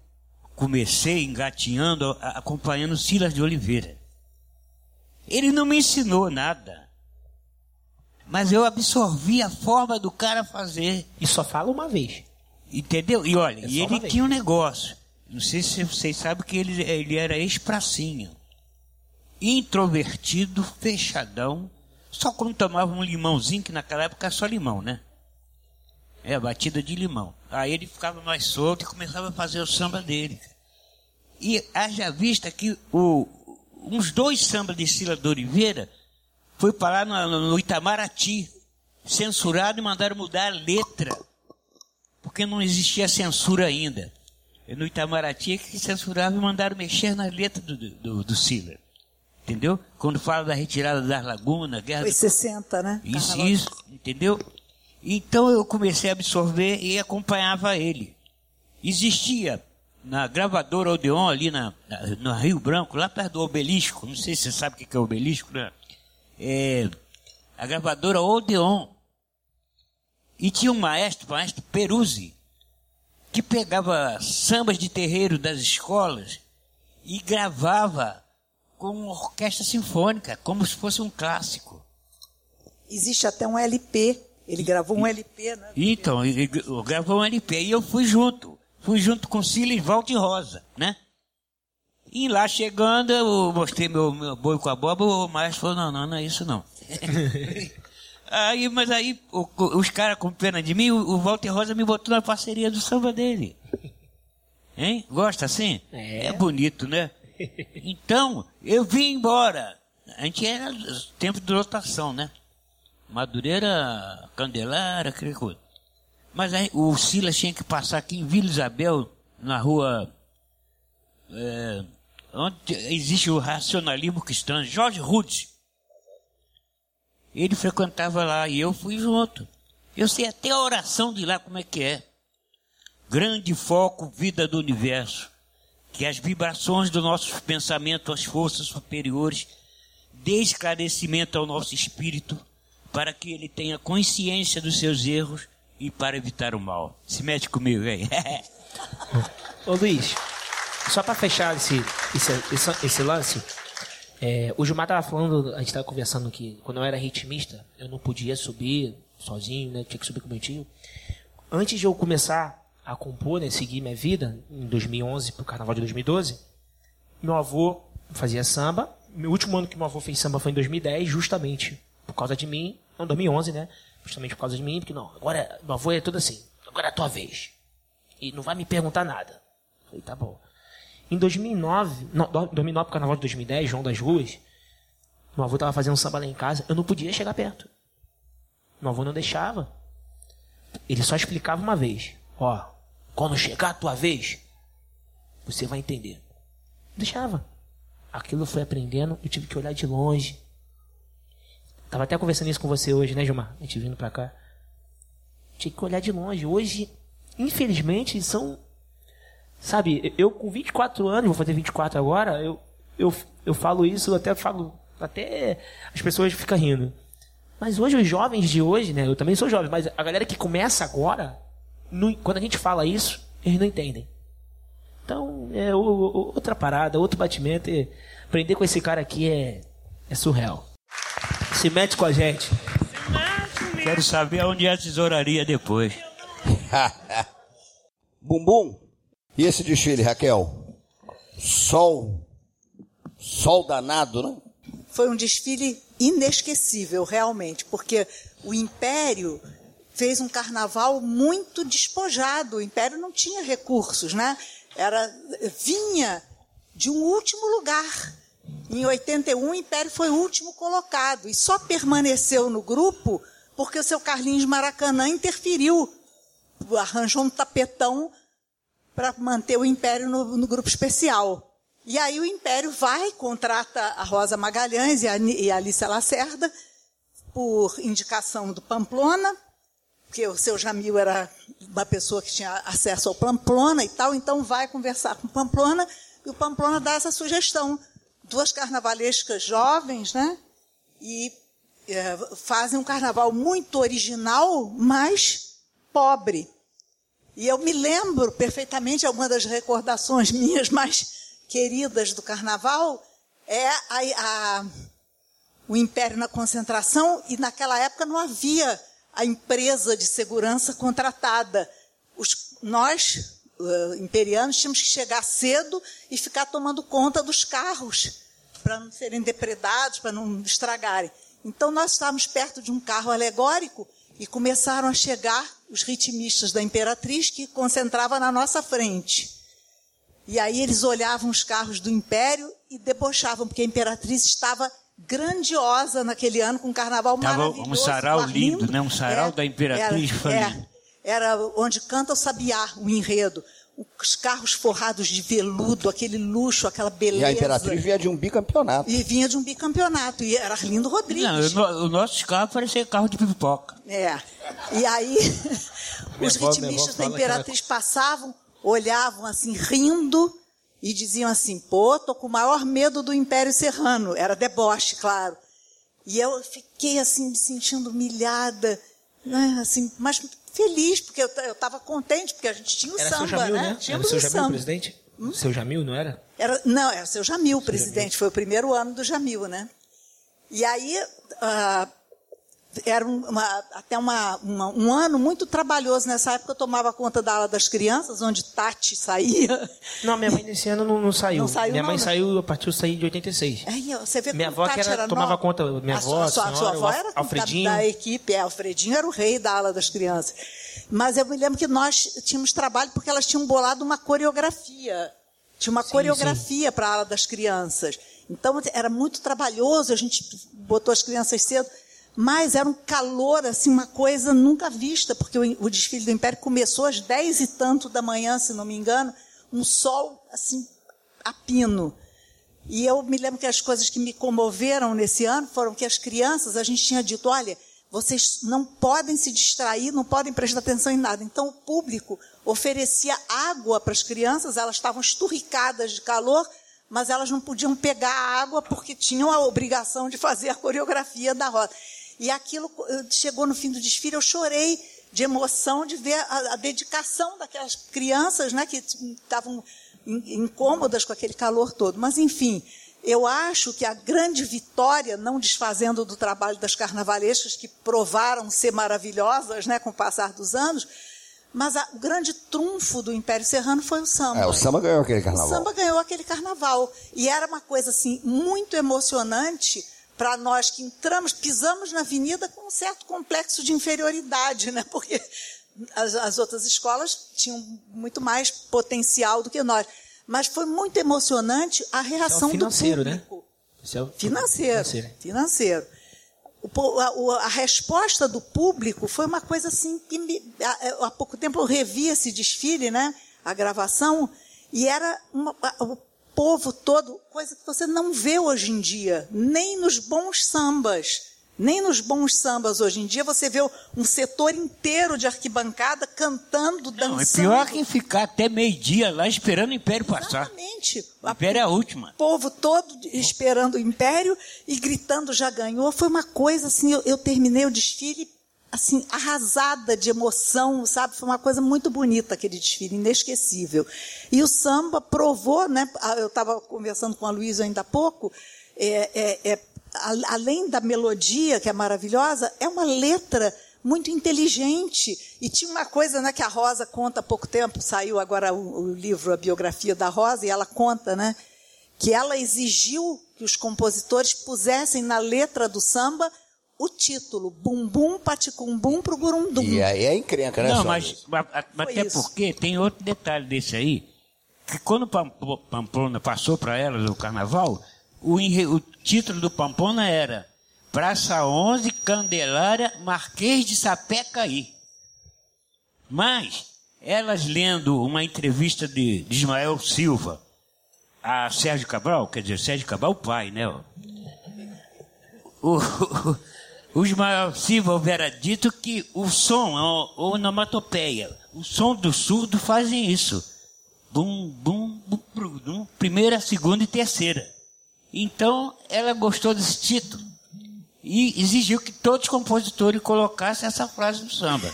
comecei engatinhando, acompanhando Silas de Oliveira. Ele não me ensinou nada. Mas eu absorvi a forma do cara fazer. E só fala uma vez. Entendeu? E olha, É e ele tinha um negócio. Não sei se vocês sabem que ele, ele era ex-pracinha. Introvertido, fechadão. Só quando tomava um limãozinho, que naquela época era só limão, né? É, batida de limão. Aí ele ficava mais solto e começava a fazer o samba dele. E haja vista que o, uns dois sambas de Sila de Oliveira foi parar no, no Itamaraty, censurado e mandaram mudar a letra, porque não existia censura ainda. E no Itamaraty é que censuravam e mandaram mexer na letra do, do, do Sila. Entendeu? Quando fala da retirada das lagunas, guerra Foi do 60, né? isso, Carnaval. isso, entendeu? Então eu comecei a absorver e acompanhava ele. Existia na gravadora Odeon, ali na, na- no Rio Branco, lá perto do obelisco, não sei se você sabe o que que é o obelisco, né? É, a gravadora Odeon. E tinha um maestro, maestro Peruzzi, que pegava sambas de terreiro das escolas e gravava com uma orquestra sinfônica, como se fosse um clássico. Existe até um LP. Ele gravou um LP, né? Então, ele gra- gravou um LP e eu fui junto. Fui junto com Silas Valde Rosa, né? E lá chegando, eu mostrei meu, meu boi com a boba, o maestro falou, não, não, não é isso não. aí, mas aí, o- os caras com pena de mim, o, o Walter Rosa me botou na parceria do samba dele. Hein? Gosta assim? É. bonito, né? Então, eu vim embora. A gente era tempo de lotação, né? Madureira, Candelária, aquele coisa. Mas aí o Silas tinha que passar aqui em Vila Isabel, na rua. é, onde existe o racionalismo cristão, Jorge Rudes. Ele frequentava lá e eu fui junto. Eu sei até a oração de lá como é que é. Grande foco, vida do universo. Que as vibrações do nosso pensamento às forças superiores dê esclarecimento ao nosso espírito para que ele tenha consciência dos seus erros e para evitar o mal. Se mete comigo aí. Ô Luiz, só pra fechar esse, esse, esse, lance, é, o Gilmar tava falando, a gente tava conversando que quando eu era ritmista, eu não podia subir sozinho, né? Tinha que subir com meu tio. Antes de eu começar a compor, né, seguir minha vida, em 2011 pro carnaval de 2012, meu avô fazia samba. Meu último ano que meu avô fez samba foi em 2010, justamente por causa de mim. Não, 2011, né? Justamente por causa de mim, porque não, agora meu avô é tudo assim, agora é a tua vez. E não vai me perguntar nada. Falei, tá bom. Em 2009, não, 2009 pro carnaval de 2010, João das Ruas, meu avô tava fazendo samba lá em casa, eu não podia chegar perto. Meu avô não deixava. Ele só explicava uma vez. Ó, quando chegar a tua vez, você vai entender. Deixava. Aquilo eu fui aprendendo, eu tive que olhar de longe. Tava até conversando isso com você hoje, né, Gilmar? A gente vindo pra cá. Tinha que olhar de longe. Hoje, infelizmente, são. Sabe, eu com 24 anos, vou fazer 24 agora, eu, eu, eu falo isso, eu até falo. Até as pessoas ficam rindo. Mas hoje, os jovens de hoje, né? Eu também sou jovem, mas a galera que começa agora, não- quando a gente fala isso, eles não entendem. Então, é o- o- outra parada, outro batimento. E aprender com esse cara aqui é, é surreal. Se mete com a gente. Quero saber aonde é a tesouraria depois. Bumbum. E esse desfile, Raquel? Sol. Sol danado, né? Foi um desfile inesquecível, realmente, porque o Império fez um carnaval muito despojado. O Império não tinha recursos, né? Era vinha de um último lugar. Em 81, o Império foi o último colocado e só permaneceu no grupo porque o seu Carlinhos Maracanã interferiu, arranjou um tapetão para manter o Império no, no grupo especial. E aí o Império vai, contrata a Rosa Magalhães e a, e a Lacerda, por indicação do Pamplona, porque o seu Jamil era uma pessoa que tinha acesso ao Pamplona e tal, então vai conversar com o Pamplona, e o Pamplona dá essa sugestão. Duas carnavalescas jovens, né? E eh, fazem um carnaval muito original, mas pobre. E eu me lembro perfeitamente, alguma das recordações minhas mais queridas do carnaval é a, a- o Império na concentração, e naquela época não havia a empresa de segurança contratada. Os- nós, eh, imperianos, tínhamos que chegar cedo e ficar tomando conta dos carros, para não serem depredados, para não estragarem. Então, nós estávamos perto de um carro alegórico e começaram a chegar os ritmistas da Imperatriz, que concentrava na nossa frente. E aí eles olhavam os carros do Império e debochavam, porque a Imperatriz estava grandiosa naquele ano, com um carnaval Tava maravilhoso. um sarau lindo, né? Um sarau da Imperatriz era, é, era onde canta o sabiá, o enredo. Os carros forrados de veludo, aquele luxo, aquela beleza. E a Imperatriz vinha de um bicampeonato. E vinha de um bicampeonato. E era Arlindo Rodrigues. Não, o, nosso carro parecia carro de pipoca. É. E aí, os avó- ritmistas da Imperatriz passavam, olhavam assim, rindo, e diziam assim: pô, tô com o maior medo do Império Serrano. Era deboche, claro. E eu fiquei assim, me sentindo humilhada, né, assim, mas feliz, porque eu estava contente, porque a gente tinha o Era samba, seu Jamil, né? né? Era Tínhamos seu o Jamil, samba. presidente? Seu Jamil, não era? Era, não, era o seu Jamil, presidente. Foi o primeiro ano do Jamil, né? E aí, ah, era um- uma- até uma- uma- um ano muito trabalhoso. Nessa época, eu tomava conta da ala das crianças, onde Tati saía. Não, minha mãe nesse ano não, não saiu. Não saiu, minha não, mãe né? saiu, a partir de sair de 86. Aí, ó, você vê Minha avó que Tati era- era tomava nova. conta, minha a avó, sua, a sua, sua senhora, avó o era Alfredinho. Da, da equipe, é, Alfredinho era o rei da ala das crianças. Mas eu me lembro que nós tínhamos trabalho porque elas tinham bolado uma coreografia. Tinha uma coreografia para a ala das crianças. Então era muito trabalhoso, a gente botou as crianças cedo, mas era um calor, assim, uma coisa nunca vista, porque o, o desfile do Império começou às dez e tanto da manhã, se não me engano, um sol assim a pino. E eu me lembro que as coisas que me comoveram nesse ano foram que as crianças, a gente tinha dito, olha, vocês não podem se distrair, não podem prestar atenção em nada. Então o público oferecia água para as crianças, elas estavam esturricadas de calor, mas elas não podiam pegar a água porque tinham a obrigação de fazer a coreografia da roda. E aquilo eh, chegou no fim do desfile, eu chorei de emoção de ver a, a dedicação daquelas crianças, né, que estavam in- incômodas com aquele calor todo. Mas, enfim, eu acho que a grande vitória, não desfazendo do trabalho das carnavalescas, que provaram ser maravilhosas né, com o passar dos anos, mas a- o grande trunfo do Império Serrano foi o samba. É, o samba ganhou aquele O carnaval. samba ganhou aquele carnaval. E era uma coisa assim muito emocionante para nós que entramos, pisamos na avenida com um certo complexo de inferioridade, né? Porque as, as outras escolas tinham muito mais potencial do que nós. Mas foi muito emocionante a reação financeiro, do né? público. É o- Financeiro. Financeiro. O po- a, a resposta do público foi uma coisa assim que me- há, há pouco tempo eu revi esse desfile, né? A gravação, e era uma- o povo todo, coisa que você não vê hoje em dia, nem nos bons sambas. Nem nos bons sambas hoje em dia você vê um setor inteiro de arquibancada cantando, Não, é dançando. pior que ficar até meio-dia lá esperando o Império passar. Exatamente. O Império é a última. O povo todo esperando o império e gritando já ganhou. Foi uma coisa assim, eu, eu terminei o desfile assim arrasada de emoção, sabe? Foi uma coisa muito bonita aquele desfile, inesquecível. E o samba provou, né? Ah, Eu estava conversando com a Luísa ainda há pouco. é, é, é, além da melodia que é maravilhosa, é uma letra muito inteligente. E tinha uma coisa né, que a Rosa conta há pouco tempo, saiu agora o, o livro, a biografia da Rosa, e ela conta, né? Que ela exigiu que os compositores pusessem na letra do samba o título Bumbum Paticumbum pro Gurundum. E aí é encrenca, né, Não, mas, mas- mas até isso. porque tem outro detalhe desse aí, que quando Pamplona passou para elas o carnaval, o, o título do Pamplona era Praça 11, Candelária, Marquês de Sapecaí. Mas, elas lendo uma entrevista de, de Ismael Silva a Sérgio Cabral, quer dizer, Sérgio Cabral, o pai, né? O, o Ismael Silva houvera dito que o som, a onomatopeia, o som do surdo fazem isso. Bum, bum, bum, bum, primeira, segunda e terceira. Então, ela gostou desse título e exigiu que todos os compositores colocassem essa frase no samba.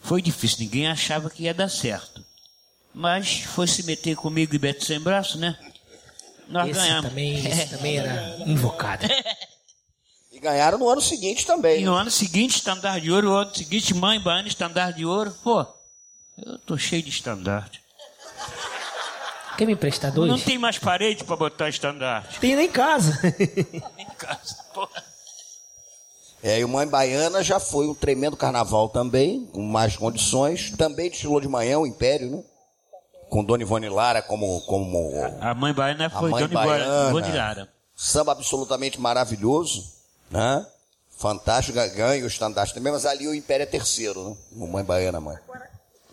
Foi difícil, ninguém achava que ia dar certo. Mas foi se meter comigo e Beto Sem Braço, né? Nós Esse ganhamos. também, esse também era invocado. Ganharam no ano seguinte também. E no ano seguinte, estandarte de ouro, o ano seguinte, mãe baiana, estandarte de ouro. Pô, eu tô cheio de estandarte. Quer me emprestar dois? Não tem mais parede para botar estandarte. Tem nem em casa. em casa. Porra. É, e o Mãe Baiana já foi um tremendo carnaval também, com mais condições. Também desfilou de manhã o Império, né? com Dona Ivone Lara como, como A mãe baiana foi mãe Dona baiana. Ivone Lara. samba absolutamente maravilhoso, né? Fantástico, ganha o estandarte também, mas ali o Império é terceiro, né? Mãe Baiana, mãe.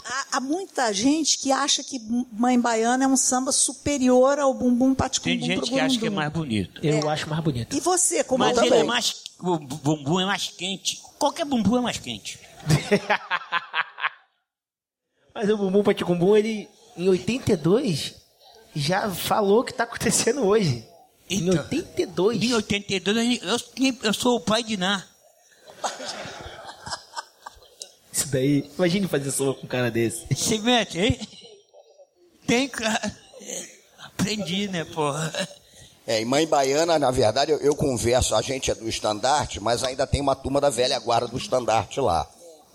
Há, há muita gente que acha que Mãe Baiana é um samba superior ao Bumbum Paticumbum Tem gente que acha que é mais bonito. Eu acho mais bonito. E você, como Mas eu ele é também. mais. O bumbum é mais quente. Qualquer bumbum é mais quente. Mas o Bumbum Paticumbum, ele, em 82, já falou o que tá acontecendo hoje. Em Então, 82. Em 82, eu, eu sou o pai de Ná. Isso daí. Imagine fazer solo com um cara desse. Se mete, hein? Tem, cara. Aprendi, né, porra? É, e Mãe Baiana, na verdade, eu, eu converso, a gente é do estandarte, mas ainda tem uma turma da velha guarda do estandarte lá.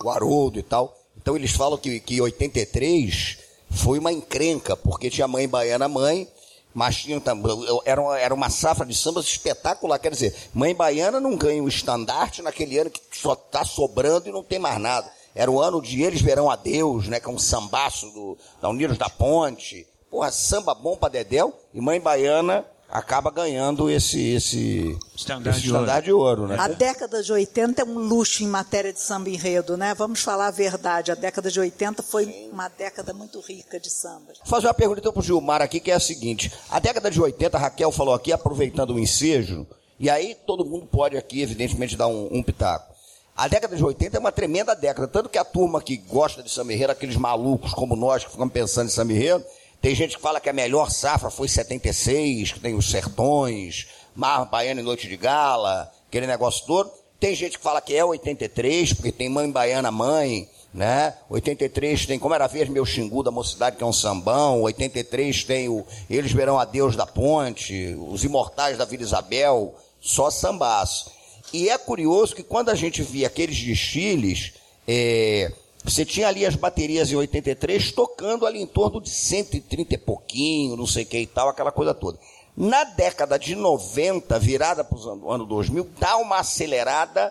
O Haroldo e tal. Então eles falam que, que 83 foi uma encrenca, porque tinha Mãe Baiana mãe, mas tinha também. Era, uma- era uma safra de sambas espetacular. Quer dizer, Mãe Baiana não ganha o estandarte naquele ano que só tá sobrando e não tem mais nada. Era o ano de Eles Verão a Deus, né? Que é um sambaço do, da Unidos da Ponte. Porra, samba bom pra Dedéu. E Mãe Baiana acaba ganhando esse, esse, Estandarte esse de ouro. de ouro, né? A década de 80 é um luxo em matéria de samba enredo, né? Vamos falar a verdade. A década de 80 foi uma década muito rica de sambas. Vou fazer uma pergunta então pro Gilmar aqui, que é a seguinte. A década de 80, a Raquel falou aqui, aproveitando o ensejo, e aí todo mundo pode aqui, evidentemente, dar um, um pitaco. A década de 80 é uma tremenda década, tanto que a turma que gosta de samba enredo, aqueles malucos como nós que ficamos pensando em samba enredo, tem gente que fala que a melhor safra foi 76, que tem os sertões, Mar Baiana e Noite de Gala, aquele negócio todo. Tem gente que fala que é 83, porque tem Mãe Baiana Mãe, né? 83 tem Como Era Verde Meu Xingu da Mocidade, que é um sambão. 83 tem o Eles Verão a Deus da Ponte, Os Imortais da Vila Isabel, só sambaço. E é curioso que quando a gente via aqueles desfiles, é, você tinha ali as baterias em 83 tocando ali em torno de 130 e pouquinho, não sei o que e tal, aquela coisa toda. Na década de 90, virada para o ano 2000, dá uma acelerada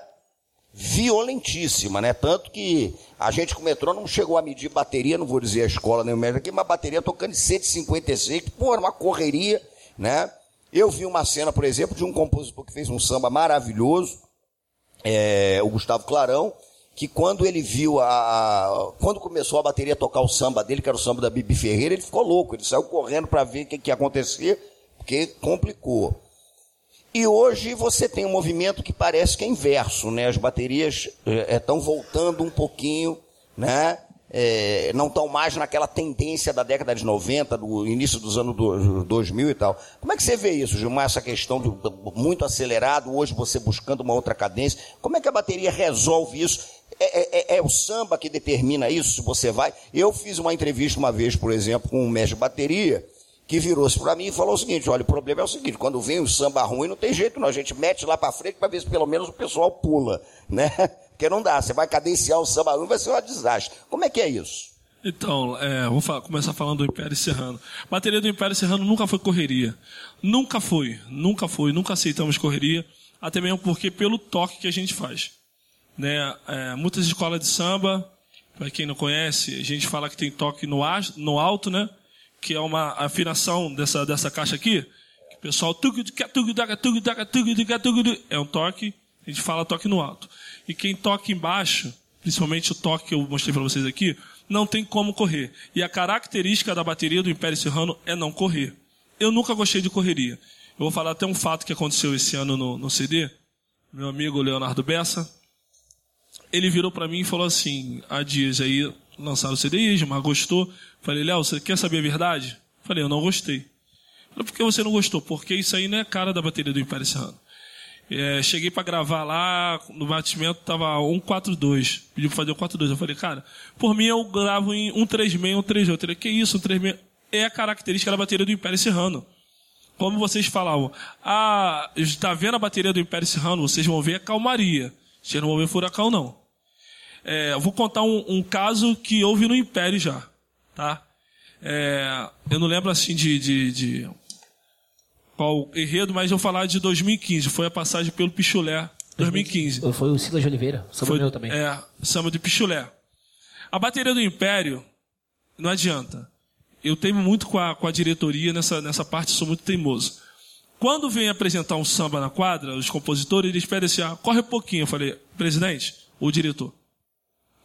violentíssima, né? Tanto que a gente com o metrô não chegou a medir bateria, não vou dizer a escola nem o médico aqui, mas bateria tocando em 156, que, pô, era uma correria, né? Eu vi uma cena, por exemplo, de um compositor que fez um samba maravilhoso, é, o Gustavo Clarão, que quando ele viu a, Quando começou a bateria a tocar o samba dele, que era o samba da Bibi Ferreira, ele ficou louco, ele saiu correndo para ver o que, que ia acontecer, porque complicou. E hoje você tem um movimento que parece que é inverso, né? As baterias estão voltando um pouquinho, né? É, não estão mais naquela tendência da década de 90, do início dos anos do- 2000 e tal. Como é que você vê isso, Gilmar, essa questão do, do- muito acelerado, hoje você buscando uma outra cadência? Como é que a bateria resolve isso? É, é- é o samba que determina isso, se você vai? Eu fiz uma entrevista uma vez, por exemplo, com um mestre de bateria, que virou-se para mim e falou o seguinte: olha, o problema é o seguinte, quando vem o samba ruim, não tem jeito, não. A gente mete lá para frente para ver se pelo menos o pessoal pula, né? Porque não dá, você vai cadenciar o samba ruim, vai ser um desastre. Como é que é isso? Então, é, vou fa- começar falando do Império Serrano. Bateria do Império Serrano nunca foi correria. Nunca foi, nunca foi, nunca aceitamos correria, até mesmo porque pelo toque que a gente faz. Né? É, muitas escolas de samba, para quem não conhece, a gente fala que tem toque no, as- no alto, né? Que é uma afinação dessa, dessa caixa aqui. Que o pessoal. É um toque, a gente fala toque no alto. E quem toca embaixo, principalmente o toque que eu mostrei para vocês aqui, não tem como correr. E a característica da bateria do Império Serrano é não correr. Eu nunca gostei de correria. Eu vou falar até um fato que aconteceu esse ano no, no CD. Meu amigo Leonardo Bessa, ele virou para mim e falou assim: há dias aí lançaram o CD, mas gostou. Falei, Léo, você quer saber a verdade? Falei, eu não gostei. Falei, por que você não gostou? Porque isso aí não é cara da bateria do Império Serrano. É, cheguei para gravar lá, no batimento tava 142. Pediu pra fazer o 42. Eu falei, cara, por mim eu gravo em 136, 138. Eu falei, que isso, 136? É a característica da bateria do Império Serrano. Como vocês falavam, ah, está vendo a bateria do Império Serrano? Vocês vão ver a calmaria. Vocês não vão ver furacão, não. É, eu vou contar um, um caso que houve no Império já, tá? É, eu não lembro assim de, de, de qual enredo, mas eu vou falar de 2015. Foi a passagem pelo Pichulé, 2015. Foi o Silas de Oliveira, samba meu também. É, samba de Pichulé. A bateria do Império, não adianta. eu tenho muito com a, com a diretoria nessa, nessa parte, sou muito teimoso. Quando vem apresentar um samba na quadra, os compositores, eles pedem assim, ah, corre um pouquinho. Eu falei, presidente, ou diretor,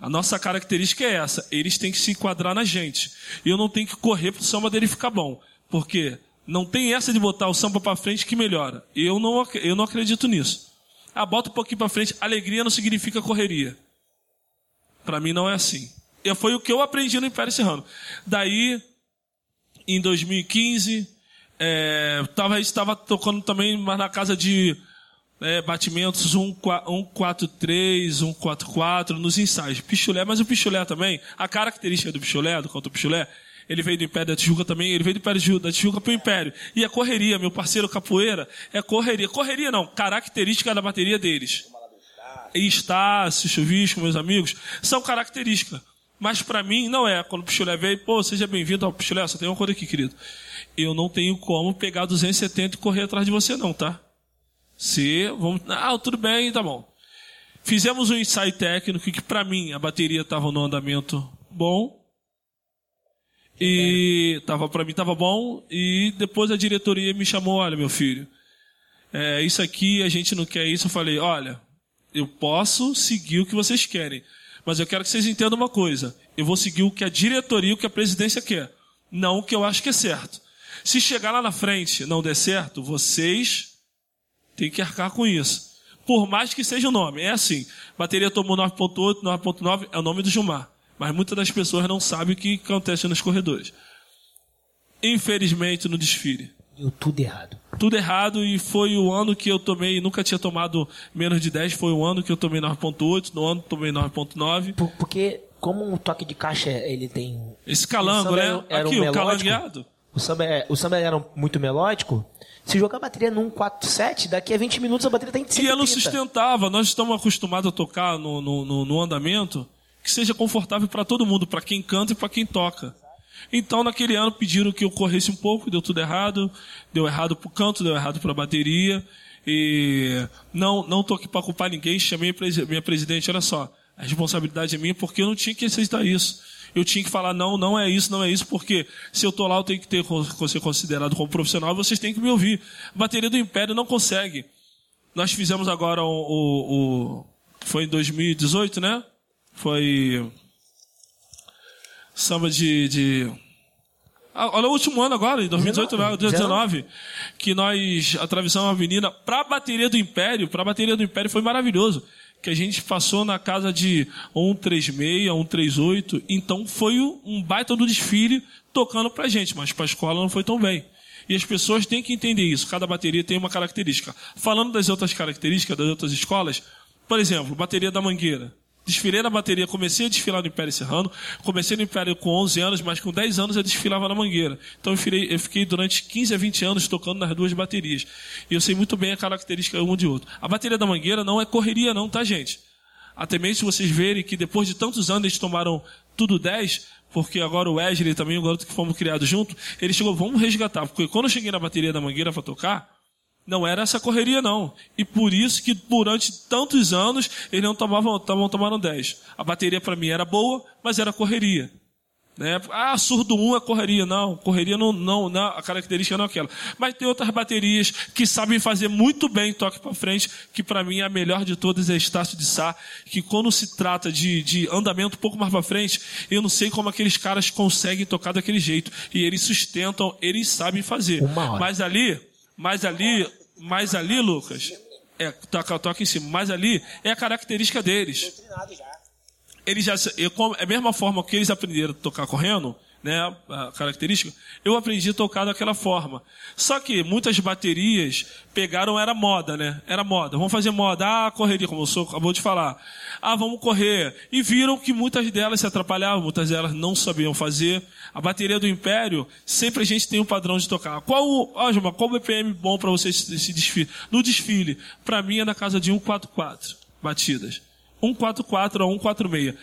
a nossa característica é essa, eles têm que se enquadrar na gente. E eu não tenho que correr para o samba dele ficar bom. Porque não tem essa de botar o samba para frente que melhora. Eu não, eu não acredito nisso. Ah, bota um pouquinho para frente, alegria não significa correria. Para mim não é assim. E foi o que eu aprendi no Império Serrano. Daí, em 2015, é, tava, estava tocando também, mas na casa de é, batimentos 143, 144 nos ensaios. Pichulé, mas o pichulé também, a característica do pichulé, do canto pichulé, ele veio do Império da Tijuca também, ele veio do Império da Tijuca para o Império. E a correria, meu parceiro capoeira, é correria. Correria não, característica da bateria deles. Estácio, Chuvisco, meus amigos, são características. Mas para mim não é. Quando o Pichulé veio, pô, seja bem-vindo ao Pichulé, só tem uma coisa aqui, querido. Eu não tenho como pegar 270 e correr atrás de você não, tá? Se, vamos, ah, tudo bem, tá bom. Fizemos um ensaio técnico que para mim a bateria estava no andamento bom. E tava para mim tava bom e depois a diretoria me chamou, olha, meu filho, é, isso aqui a gente não quer isso. Eu falei, olha, eu posso seguir o que vocês querem, mas eu quero que vocês entendam uma coisa. Eu vou seguir o que a diretoria, o que a presidência quer, não o que eu acho que é certo. Se chegar lá na frente não der certo, vocês têm que arcar com isso. Por mais que seja o nome, é assim. Bateria tomou 9.8, 9.9 é o nome do Gilmar. Mas muitas das pessoas não sabem o que acontece nos corredores. Infelizmente, no desfile. Deu tudo errado. Tudo errado e foi o ano que eu tomei, nunca tinha tomado menos de 10, foi o ano que eu tomei 9.8, no ano tomei 9.9. Por, porque, como um toque de caixa ele tem. Esse calango, né? Era, era Aqui, um o calangueado. O samba, é, o samba era muito melódico. Se jogar a bateria num 4.7, daqui a 20 minutos a bateria está em 130. E ela não sustentava. Nós estamos acostumados a tocar no, no, no, no andamento que seja confortável para todo mundo, para quem canta e para quem toca. Então, naquele ano, pediram que eu corresse um pouco, deu tudo errado. Deu errado para o canto, deu errado para a bateria. E não não tô aqui para culpar ninguém. Chamei minha presidente, olha só, a responsabilidade é minha porque eu não tinha que aceitar isso. Eu tinha que falar, não, não é isso, não é isso, porque se eu tô lá, eu tenho que ter, ser considerado como profissional, vocês têm que me ouvir. A bateria do Império não consegue. Nós fizemos agora o, o, o foi em 2018, né? Foi samba de, de... Ah, olha o último ano agora, em 2018, 2019, que nós atravessamos a avenida para a bateria do Império, para a bateria do Império foi maravilhoso. Que a gente passou na casa de 136, 138, então foi um baita do desfile tocando pra gente, mas pra escola não foi tão bem. E as pessoas têm que entender isso. Cada bateria tem uma característica. Falando das outras características das outras escolas, por exemplo, bateria da Mangueira. Desfilei na bateria, comecei a desfilar no Império Serrano, comecei no Império com 11 anos, mas com 10 anos eu desfilava na Mangueira. Então eu, eu fiquei durante 15 a 20 anos tocando nas duas baterias. E eu sei muito bem a característica um de outro. A bateria da Mangueira não é correria não, tá gente? Até mesmo se vocês verem que depois de tantos anos eles tomaram tudo 10, porque agora o Wesley também, o garoto que fomos criados junto, ele chegou, vamos resgatar. Porque quando eu cheguei na bateria da Mangueira para tocar, não era essa correria, não. E por isso que durante tantos anos eles não tomavam, tomavam, tomaram 10. A bateria para mim era boa, mas era correria. Né? Ah, surdo 1 é correria. Não, correria não, não, não, a característica não é aquela. Mas tem outras baterias que sabem fazer muito bem toque para frente, que para mim a melhor de todas é Estácio de Sá, que quando se trata de, de andamento um pouco mais para frente, eu não sei como aqueles caras conseguem tocar daquele jeito. E eles sustentam, eles sabem fazer. Mas ali, mas ali, mas ali, Lucas, é, toca, toca em cima, mas ali é a característica deles. Eles já, é a mesma forma que eles aprenderam a tocar correndo, né, a característica, eu aprendi a tocar daquela forma. Só que muitas baterias pegaram, era moda, né? Era moda. Vamos fazer moda. Ah, correria, como o senhor acabou de falar. Ah, vamos correr. E viram que muitas delas se atrapalhavam, muitas delas não sabiam fazer. A bateria do Império, sempre a gente tem um padrão de tocar. Qual o, Gilmar, qual BPM bom para você se desfile? No desfile, para mim é na casa de 144 batidas. 144 a 146.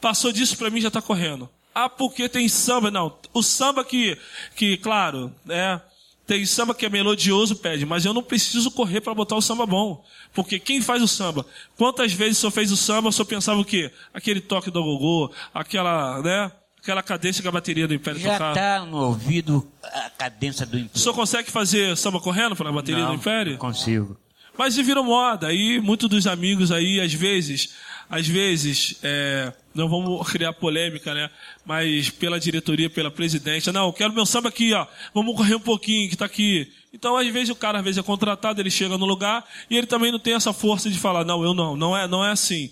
Passou disso para mim já está correndo. Ah, porque tem samba. Não, o samba que, que claro, é, tem samba que é melodioso, pede, mas eu não preciso correr para botar o samba bom. Porque quem faz o samba? Quantas vezes o senhor fez o samba, o senhor pensava o quê? Aquele toque do gogô, aquela, né? aquela cadência que a bateria do Império Já tocava. tá no ouvido a cadência do O Império. senhor consegue fazer samba correndo para a bateria Não, do Império? não consigo. Mas e virou moda. Aí muitos dos amigos aí, às vezes, às vezes, é, não vamos criar polêmica, né? Mas pela diretoria, pela presidência, não, quero meu samba aqui, ó. Vamos correr um pouquinho, que tá aqui. Então, às vezes, o cara, às vezes, é contratado, ele chega no lugar e ele também não tem essa força de falar, não, eu não, não é, não é assim.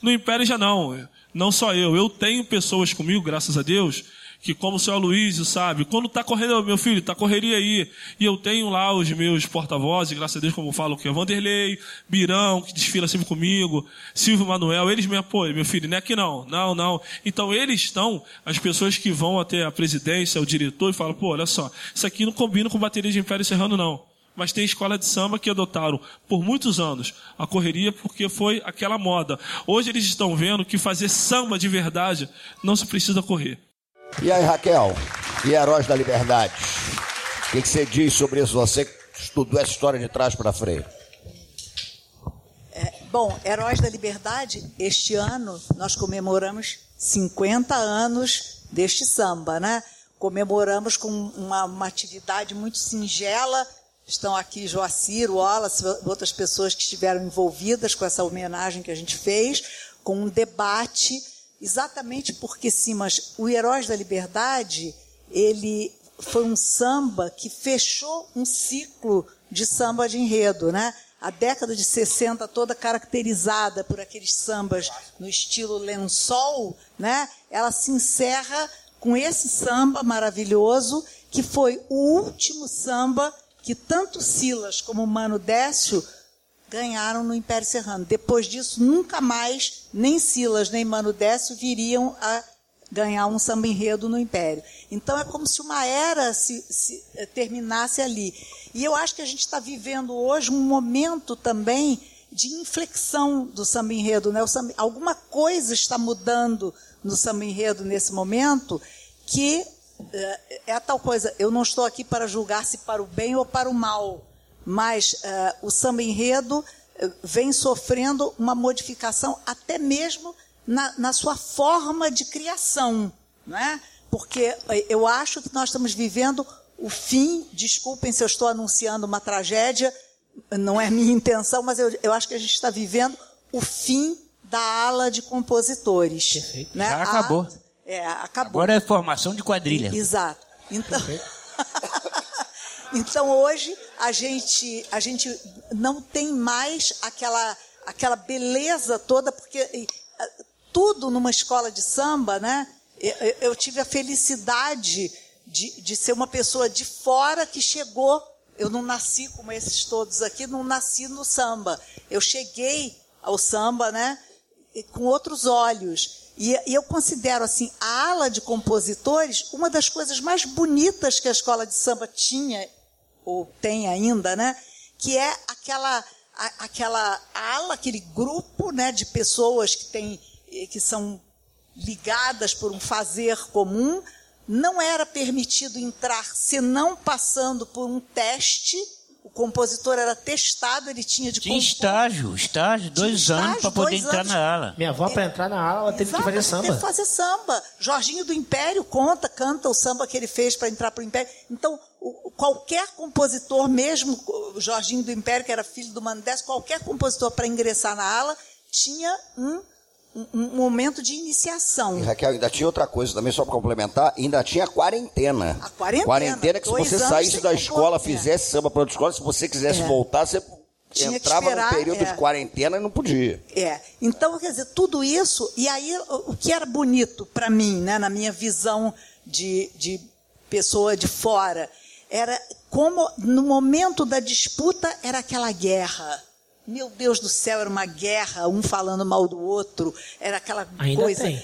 No Império já não. Não só eu. Eu tenho pessoas comigo, graças a Deus, que como o senhor Luiz sabe, quando tá correndo, meu filho, tá correria aí. E eu tenho lá os meus porta-vozes, graças a Deus, como falo, que é Vanderlei, Birão, que desfila sempre comigo, Silvio Manuel, eles me apoiam, meu filho, não é aqui não, não, não. Então eles estão, as pessoas que vão até a presidência, o diretor, e falam, pô, olha só, isso aqui não combina com bateria de Império Serrano, não mas tem escola de samba que adotaram por muitos anos a correria porque foi aquela moda. Hoje eles estão vendo que fazer samba de verdade não se precisa correr. E aí, Raquel? E Heróis da Liberdade? O que, que você diz sobre isso? Você estudou essa história de trás para frente. Bom, Heróis da Liberdade, este ano nós comemoramos 50 anos deste samba, né? Comemoramos com uma, uma atividade muito singela. Estão aqui Joacir, Wallace, outras pessoas que estiveram envolvidas com essa homenagem que a gente fez, com um debate, exatamente porque sim, mas o Heróis da Liberdade, ele foi um samba que fechou um ciclo de samba de enredo, né? a década de 60 toda caracterizada por aqueles sambas no estilo lençol, né? Ela se encerra com esse samba maravilhoso que foi o último samba que tanto Silas como Mano Décio ganharam no Império Serrano. Depois disso, nunca mais nem Silas nem Mano Décio viriam a ganhar um samba enredo no Império. Então é como se uma era se, se terminasse ali. E eu acho que a gente está vivendo hoje um momento também de inflexão do samba enredo. Né? Samba, alguma coisa está mudando no samba enredo nesse momento que uh, é a tal coisa. Eu não estou aqui para julgar se para o bem ou para o mal, mas uh, o samba enredo uh, vem sofrendo uma modificação até mesmo na, na sua forma de criação. Não é? Porque eu acho que nós estamos vivendo o fim, desculpem se eu estou anunciando uma tragédia, não é minha intenção, mas eu, eu acho que a gente está vivendo o fim da ala de compositores. Perfeito. Né? Já acabou. A, é, acabou. Agora é formação de quadrilha. Exato. Então, então hoje a gente, a gente não tem mais aquela, aquela beleza toda, porque tudo numa escola de samba, né? Eu, eu tive a felicidade de, de ser uma pessoa de fora que chegou. Eu não nasci como esses todos aqui, não nasci no samba. Eu cheguei ao samba, né? Com outros olhos. E, eu considero assim a ala de compositores uma das coisas mais bonitas que a escola de samba tinha ou tem ainda, né? Que é aquela a, aquela ala, aquele grupo, né? De pessoas que têm que são ligadas por um fazer comum, não era permitido entrar senão passando por um teste. O compositor era testado, ele tinha de Tinha estágio, estágio, dois Tinha anos para poder entrar anos. na ala. Minha avó, para entrar na aula, ela teve que Exato, fazer Teve samba. que fazer samba. Jorginho do Império conta, canta o samba que ele fez para entrar para o Império. Então, o- qualquer compositor, mesmo o Jorginho do Império, que era filho do Mandés, qualquer compositor para ingressar na ala tinha um, um- um momento de iniciação. E Raquel, ainda tinha outra coisa também, só para complementar, ainda tinha quarentena. A quarentena, Quarentena que se você saísse da compor, escola, é. fizesse samba para outra escola, se você quisesse É. voltar, você Tinha entrava esperar, num período é. de quarentena e não podia. É. Então, quer dizer, tudo isso, e aí o o que era bonito para mim, né, na minha visão de, de pessoa de fora, era como no momento da disputa era aquela guerra. Meu Deus do céu, era uma guerra, um falando mal do outro, era aquela Ainda coisa. tem.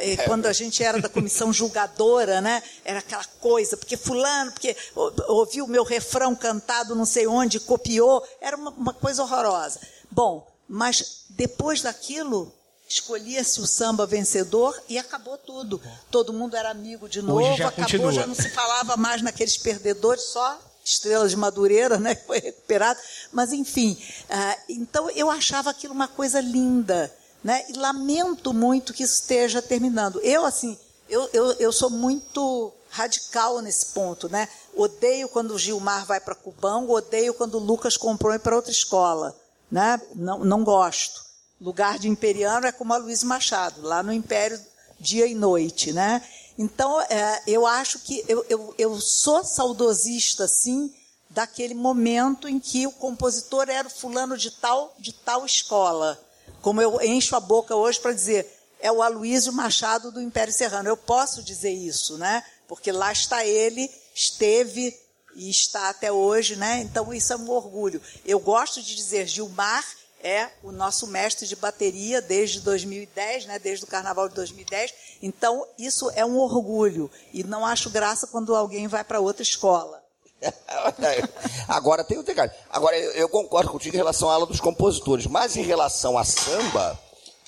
Eh, Quando a gente era da comissão julgadora, né? Era aquela coisa, porque fulano, porque ou- ouviu o meu refrão cantado não sei onde, copiou, era uma, uma coisa horrorosa. Bom, mas depois daquilo, escolhia-se o samba vencedor e acabou tudo. Todo mundo era amigo de novo, já acabou, continua. já não se falava mais naqueles perdedores, só Estrela de Madureira, né, que foi recuperado. Mas, enfim, ah, então eu achava aquilo uma coisa linda. Né, e lamento muito que isso esteja terminando. Eu, assim, Eu, eu, eu sou muito radical nesse ponto, né? Odeio quando o Gilmar vai para Cubango, odeio quando o Lucas comprou para outra escola, né? Não, não gosto. Lugar de imperiano é como a Luiz Machado, lá no Império dia e noite, né? Então, é, eu acho que eu, eu, eu sou saudosista, sim, daquele momento em que o compositor era fulano de tal, de tal escola. Como eu encho a boca hoje para dizer, é o Aloysio Machado do Império Serrano. Eu posso dizer isso, né? Porque lá está ele, esteve e está até hoje, né? Então isso é um orgulho. Eu gosto de dizer Gilmar é o nosso mestre de bateria desde 2010, né, desde o carnaval de 2010. Então, isso é um orgulho. E não acho graça quando alguém vai para outra escola. Agora tem o detalhe. Agora, eu concordo contigo em relação à ala dos compositores, mas em relação a samba,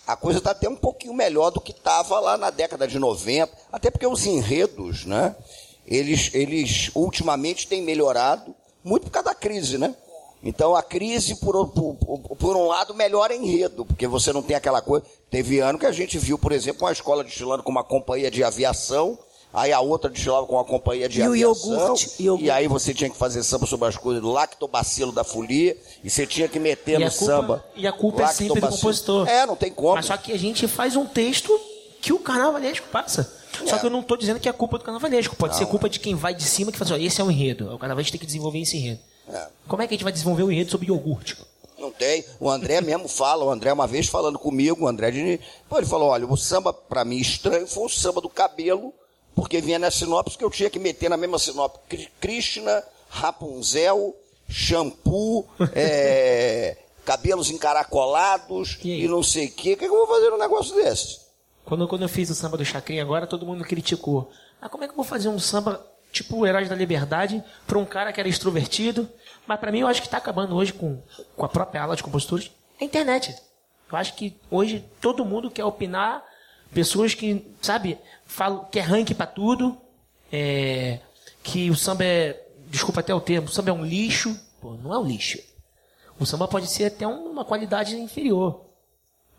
a coisa está até um pouquinho melhor do que estava lá na década de 90, até porque os enredos, né? Eles, eles ultimamente têm melhorado, muito por causa da crise, né? Então a crise, por, por, por, um lado, melhora enredo, porque você não tem aquela coisa. Teve ano que a gente viu, por exemplo, uma escola destilando com uma companhia de aviação, aí a outra destilava com uma companhia de e aviação. O iogurte, iogurte. E aí você tinha que fazer samba sobre as coisas do lactobacilo da folia, e você tinha que meter e no culpa, samba. E a culpa é sempre do compositor. É, não tem como. Mas só que a gente faz um texto que o carnavalesco passa. É. Só que eu não estou dizendo que é culpa do carnavalesco. Pode não, ser culpa de quem vai de cima que fala assim, ó, esse é o enredo. O carnavalesco tem que desenvolver esse enredo. É. Como é que a gente vai desenvolver o enredo sobre iogurte? Não tem. O André mesmo fala, o André uma vez falando comigo, o André de... Pô, ele falou, olha, o samba para mim estranho foi o samba do cabelo, porque vinha na sinopse que eu tinha que meter na mesma sinopse Krishna, Rapunzel, shampoo, é, cabelos encaracolados e, e não sei o quê. O que, é que eu vou fazer um negócio desse? Quando, quando eu fiz o samba do Chacrinha agora, todo mundo criticou. Ah, como é que eu vou fazer um samba tipo o Herói da Liberdade para um cara que era extrovertido? Mas para mim, eu acho que está acabando hoje com, com a própria aula de compositores a internet. Eu acho que hoje todo mundo quer opinar, pessoas que, sabe, falam que é ranking para tudo, é, que o samba é, desculpa até o termo, o samba é um lixo. Pô, não é um lixo. O samba pode ser até uma qualidade inferior.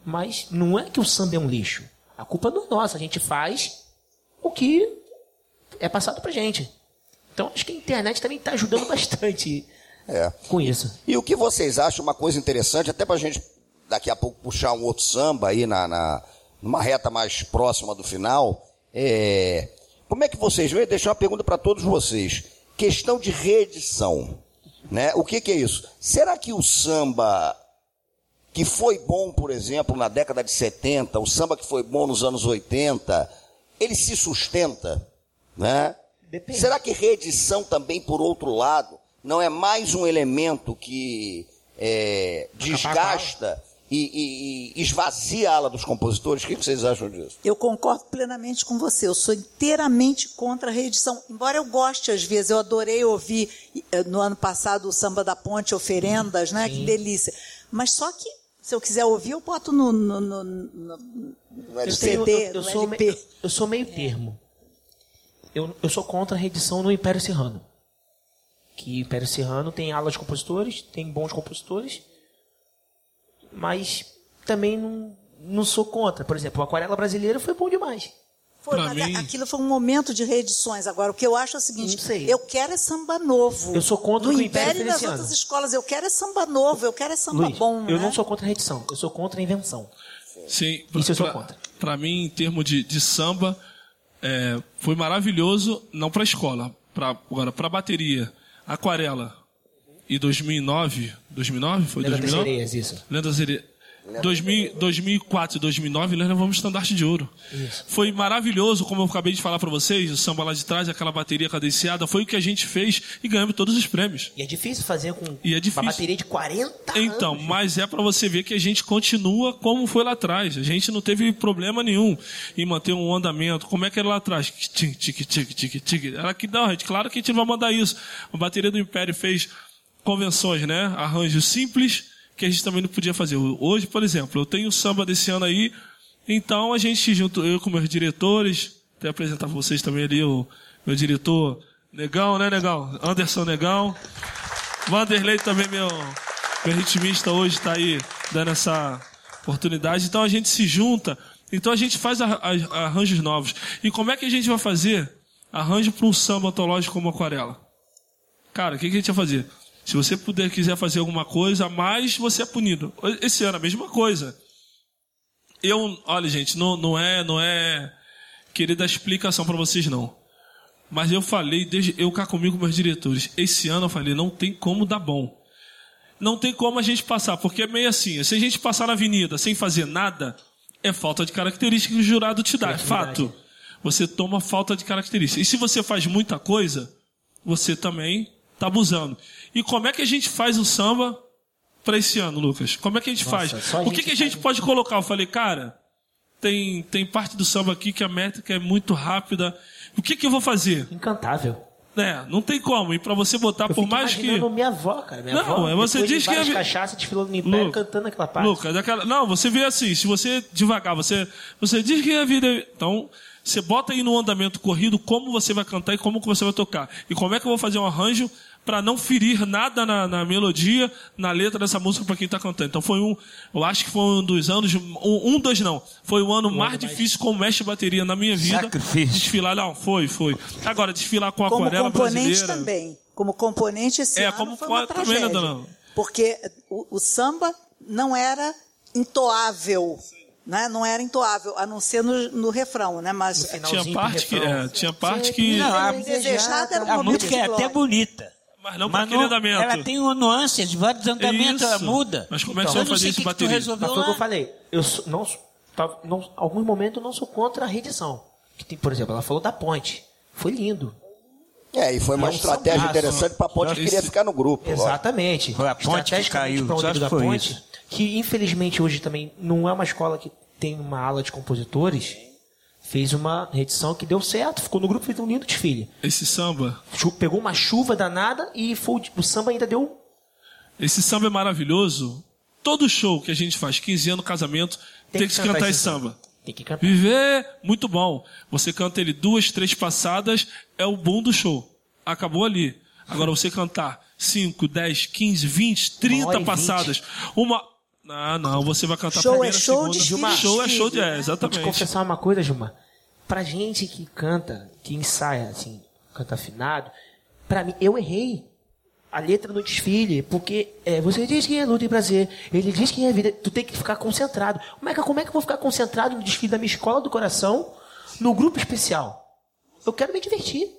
Mas não é que o samba é um lixo. A culpa não é nossa, a gente faz o que é passado pra gente. Então acho que a internet também está ajudando bastante é. com isso. E o que vocês acham, uma coisa interessante, até pra gente daqui a pouco puxar um outro samba aí na, na numa reta mais próxima do final, é, como é que vocês veem? Deixar uma pergunta para todos vocês. Questão de reedição. Né? O que, que é isso? Será que o samba que foi bom, por exemplo, na década de 70, o samba que foi bom nos anos 80, ele se sustenta, né? Depende. Será que reedição também, por outro lado, não é mais um elemento que é, desgasta e, e, e, esvazia a ala dos compositores? O que vocês acham disso? Eu concordo plenamente com você. Eu sou inteiramente contra a reedição. Embora eu goste, às vezes, eu adorei ouvir eh, no ano passado o Samba da Ponte, Oferendas, né? Sim. Que delícia. Mas só que se eu quiser ouvir, eu boto no, no, no, no, no eu CD, tenho, eu, eu, sou LP. Me, eu sou meio termo. Eu, eu sou contra a reedição no Império Serrano. Que o Império Serrano tem alas de compositores, tem bons compositores, mas também não, não sou contra. Por exemplo, o Aquarela Brasileira foi bom demais. Foi, mas mim... aquilo foi um momento de reedições. Agora, o que eu acho é o seguinte: eu quero é samba novo. Eu sou contra no o Império e nas outras escolas, eu quero é samba novo, eu quero é samba Luiz, bom. Eu né? não sou contra a reedição, eu sou contra a invenção. Sim, pra, Isso eu sou contra. Para mim, em termos de, de samba, é, foi maravilhoso, não para a escola, pra, agora para a bateria. Aquarela. E 2009, 2009 foi Lenda 2009? Lendas Sereias, isso. Lendas Sereias. 2000, 2004 e 2009 nós levamos estandarte de ouro. Isso. Foi maravilhoso, como eu acabei de falar para vocês, o samba lá de trás, aquela bateria cadenciada, foi o que a gente fez e ganhamos todos os prêmios. E é difícil fazer com e é difícil. uma bateria de 40 Então, anos. mas é para você ver que a gente continua como foi lá atrás. A gente não teve problema nenhum em manter um andamento. Como é que era lá atrás? Tic, tic, tic, tic, tic. Era que não, gente, claro que a gente não vai mandar isso. A bateria do Império fez convenções, né? Arranjos simples que a gente também não podia fazer. Hoje, por exemplo, eu tenho samba desse ano aí, então a gente junto, eu com meus diretores, até apresentar para vocês também ali o meu diretor Negão, né, Negão? Anderson Negão. Vanderlei também, meu, meu ritmista hoje está aí dando essa oportunidade. Então a gente se junta Então a gente faz arranjos novos. E como é que a gente vai fazer arranjo para um samba antológico como Aquarela? Cara, o que, que a gente vai fazer? Se você puder, quiser fazer alguma coisa a mais, você é punido. Esse ano, a mesma coisa. Eu, olha, gente, não, não é, não é querer dar explicação para vocês, não. Mas eu falei, desde eu cá comigo, meus diretores, esse ano eu falei, não tem como dar bom. Não tem como a gente passar, porque é meio assim, se a gente passar na avenida sem fazer nada, é falta de característica que o jurado te dá, é fato. Você toma falta de característica. E se você faz muita coisa, você também está abusando. E como é que a gente faz o samba para esse ano, Lucas? Como é que a gente Nossa, faz? a O que, gente que a gente pode colocar? Eu falei, cara, tem, tem parte do samba aqui que a métrica é muito rápida. O que, que eu vou fazer? Incantável. É, não tem como. E para você botar, Eu por mais que. imaginando minha avó, cara. Minha Não, avó, é você de diz que várias é- cachaça desfilando no Império Lu- cantando aquela parte. Lucas, aquela... não, você vê assim, se você devagar, você, você diz que a vida. é- Então, você bota aí no andamento corrido como você vai cantar e como que você vai tocar. E como é que eu vou fazer um arranjo para não ferir nada na, na melodia, na letra dessa música para quem está cantando. Então foi um, eu acho que foi um dos anos, um, um dois não, foi o ano mais difícil como mestre de bateria na minha vida. Sacrifício. Desfilar, não, foi, foi. Agora, desfilar com a Como aquarela componente brasileira. também. Como componente esse É, ano como foi uma também, né, tragédia. dona? Porque o, o samba não era entoável. Né? Não era entoável, a não ser no, no refrão, né? Mas Tinha parte que, é, tinha parte que, Não, a, Desejada era a momento música é até bonita. mas não para aquele andamento. Ela tem uma nuances, vários andamentos, ela muda. Mas como é que Então, você vai fazer isso o bateria? resolveu Mas foi o que eu falei. Eu sou- não, tá- não, alguns momentos eu não sou contra a reedição. Que tem, por exemplo, ela falou da ponte. Foi lindo. É, e foi uma É estratégia interessante para a ponte que queria ficar no grupo. Exatamente. Foi a ponte que caiu, um só amigo da foi ponte, isso. Que infelizmente hoje também não é uma escola que tem uma ala de compositores, fez uma reedição que deu certo, ficou no grupo, fez um lindo desfile. Esse samba, Pegou uma chuva danada e foi, o- samba ainda deu esse samba é maravilhoso. Todo show que a gente faz, 15 anos, casamento, tem, que, se cantar esse samba. Tem que cantar. Viver, muito bom. Você canta ele duas, três passadas, é o boom do show. Acabou ali. Agora você cantar 5, 10, 15, 20, 30 hora e passadas. Uma. Ah, não, você vai cantar Show é primeira, show, segunda. desfile é show é show de. É, né? Vou te exatamente. confessar uma coisa, Gilmar. Pra gente que canta, que ensaia, assim, canta afinado, pra mim, eu errei a letra no desfile, porque é, você diz que é luta e prazer, ele diz que é vida, tu tem que ficar concentrado. Como é, que, como é que eu vou ficar concentrado no desfile da minha escola do coração, no grupo especial? Eu quero me divertir.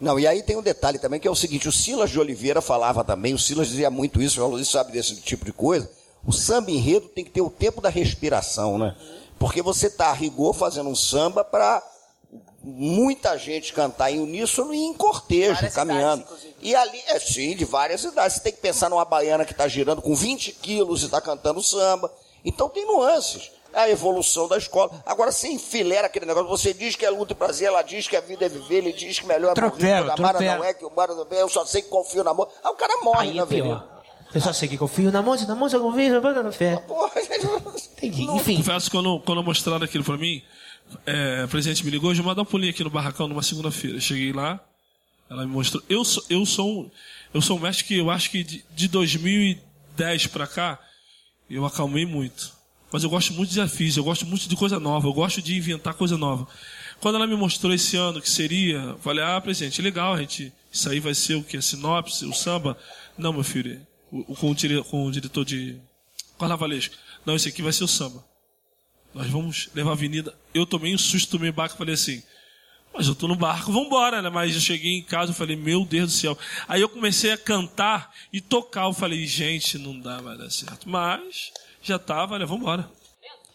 Não, e aí tem um detalhe também que é o seguinte: o Silas de Oliveira falava também, o Silas dizia muito isso, o Luiz sabe desse tipo de coisa. O samba enredo tem que ter o tempo da respiração, né? Porque você está a rigor fazendo um samba para muita gente cantar em uníssono e em cortejo, Várias caminhando. e ali, é sim, de várias idades. Você tem que pensar numa baiana que está girando com 20 quilos e está cantando samba. Então tem nuances. É a evolução da escola. Agora, você enfilera aquele negócio, você diz que é luta e prazer, ela diz que a vida é viver, ele diz que melhor é morrer, quando amar não é, que o bar não é, eu só sei que confio na mão. Aí o cara morre Aí na é pior. Só sei que confio na mão, na mão eu confio, na fé. Enfim, Confesso que quando, quando mostraram aquilo pra mim, é, a presidente me ligou, Gilmar, dá um pulinho aqui no barracão numa segunda-feira. Cheguei lá, ela me mostrou. Eu sou, eu sou, um, eu sou um mestre que eu acho que de, de 2010 pra cá, eu acalmei muito. Mas eu gosto muito de desafios, eu gosto muito de coisa nova, eu gosto de inventar coisa nova. Quando ela me mostrou esse ano que seria, falei, ah, presidente, legal, a gente, isso aí vai ser o que? A sinopse, o samba? Não, meu filho, o, com, o dire, com o diretor de carnavalesco. Não, esse aqui vai ser o samba. Nós vamos levar a avenida. Eu tomei um susto, tomei barco, falei assim, mas eu tô no barco, vambora, né? Mas eu cheguei em casa, eu falei, meu Deus do céu. Aí eu comecei a cantar e tocar, eu falei, gente, não dá, vai dar certo. Mas já tava, né? Vambora.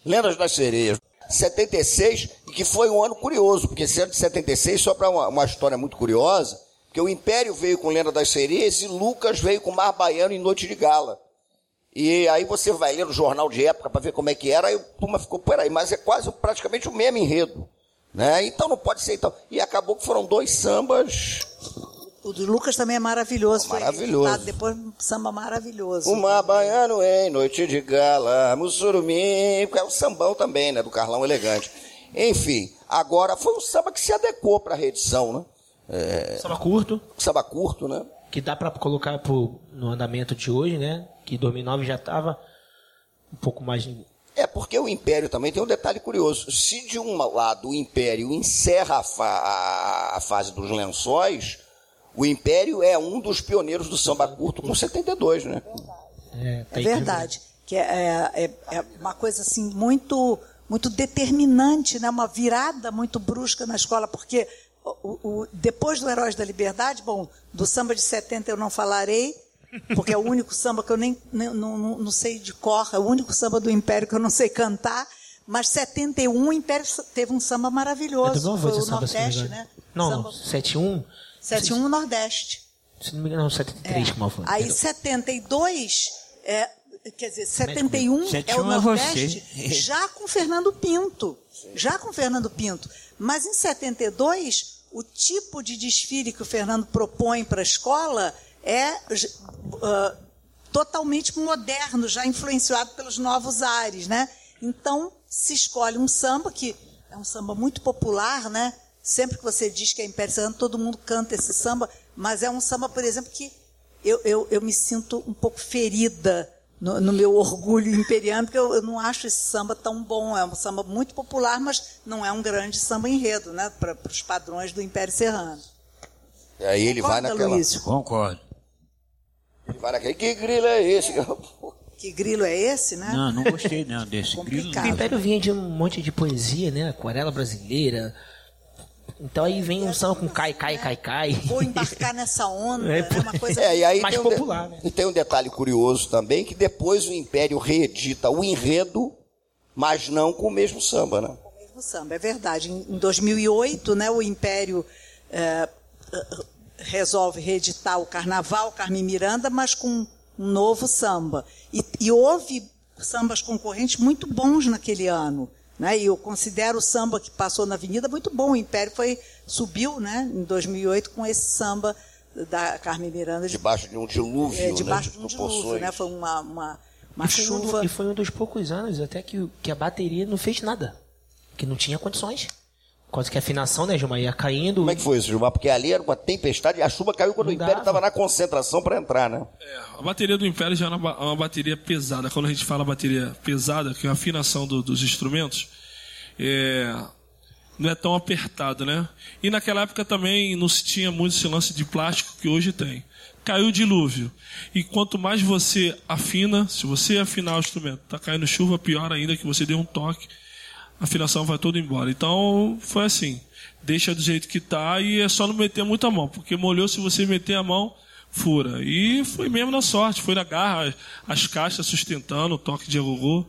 Lendas das Sereias. 76, e que foi um ano curioso, porque esse ano de 76, só para uma, uma história muito curiosa, que o Império veio com Lenda das Sereias e Lucas veio com Mar Baiano em Noite de Gala. E aí você vai ler no jornal de época para ver como é que era, aí o turma ficou, peraí, mas é quase praticamente o mesmo enredo. Né? Então não pode ser então. E acabou que foram dois sambas. O do Lucas também é maravilhoso. Foi Maravilhoso. Depois um samba maravilhoso. O Mar Baiano em Noite de Gala, Mussurumi, que é o sambão também, né? Do Carlão Elegante. Enfim, agora foi um samba que se adequou para a reedição, né? Samba curto, Samba curto, né? que dá pra colocar pro, no andamento de hoje, né? Que 2009 já tava um pouco mais É porque o Império também tem um detalhe curioso. Se de um lado o Império encerra a, fa a, a fase dos lençóis, o Império é um dos pioneiros do samba curto com 72, né? É, é verdade. Que é, é, é, uma coisa assim muito muito determinante, né? uma virada muito brusca na escola, porque o, o, depois do Heróis da Liberdade, bom, do samba de 70 eu não falarei, porque é o único samba que eu nem, nem não, não, não, sei de cor, é o único samba do Império que eu não sei cantar. Mas 71 o Império teve um samba maravilhoso. Então, foi o samba, Nordeste, né? Não, samba... não, 71. 71 Nordeste. Se não me engano, 73, é. como foi. Aí 72, é, quer dizer, 71 71 é o é Nordeste, você. já com Fernando Pinto. Já com Fernando Pinto. Mas em 72, o tipo de desfile que o Fernando propõe para a escola é uh, totalmente moderno, já influenciado pelos novos ares, né? Então se escolhe um samba que é um samba muito popular, né? Sempre que você diz que é Império todo mundo canta esse samba, mas é um samba, por exemplo, que eu, eu, eu me sinto um pouco ferida no, no meu orgulho imperiano, porque eu, eu, não acho esse samba tão bom. É um samba muito popular, mas não é um grande samba enredo, né? Para os padrões do Império Serrano. E aí ele Concorda, vai naquela. Luiz? Concordo. Ele vai naquele. Que grilo é esse? Que grilo é esse, né? Não, não gostei não desse grilo. O Império vinha de um monte de poesia, né? Aquarela brasileira. Então aí vem um samba com cai, cai, cai, cai. Vou embarcar nessa onda. É, É, uma coisa. É, aí Mais tem um de- popular, né? E tem um detalhe curioso também, que depois o Império reedita o enredo, mas não com o mesmo samba, né? mesmo samba, é verdade. Em em 2008, né, o Império eh, resolve reeditar o Carnaval Carmen Miranda, mas com um novo samba. E, e houve sambas concorrentes muito bons naquele ano. Né? E eu considero o samba que passou na Avenida muito bom. O Império foi, subiu né, em 2008 com esse samba da Carmen Miranda de, Debaixo de um dilúvio, é, debaixo né? de um dilúvio. proporções. Né? Foi uma, uma, uma E foi, um, chuva. do- e foi um dos poucos anos até que, que a bateria não fez nada. Que não tinha condições. Quase que a afinação, né, Gilmar, ia caindo. Como é que foi isso, Gilmar? Porque ali era uma tempestade e a chuva caiu quando o Império estava na concentração para entrar, né? É, a bateria do Império já é uma, ba- uma bateria pesada. Quando a gente fala bateria pesada, que é a afinação do- dos instrumentos, é, não é tão apertado, né? E naquela época também não se tinha muito esse lance de plástico que hoje tem. Caiu o dilúvio. E quanto mais você afina, se você afinar o instrumento, tá caindo chuva, pior ainda que você dê um toque, a afinação vai toda embora. Então foi assim. Deixa do jeito que tá e é só não meter muita mão, porque molhou se você meter a mão, fura. E foi mesmo na sorte, foi na garra, as caixas sustentando o toque de agogô,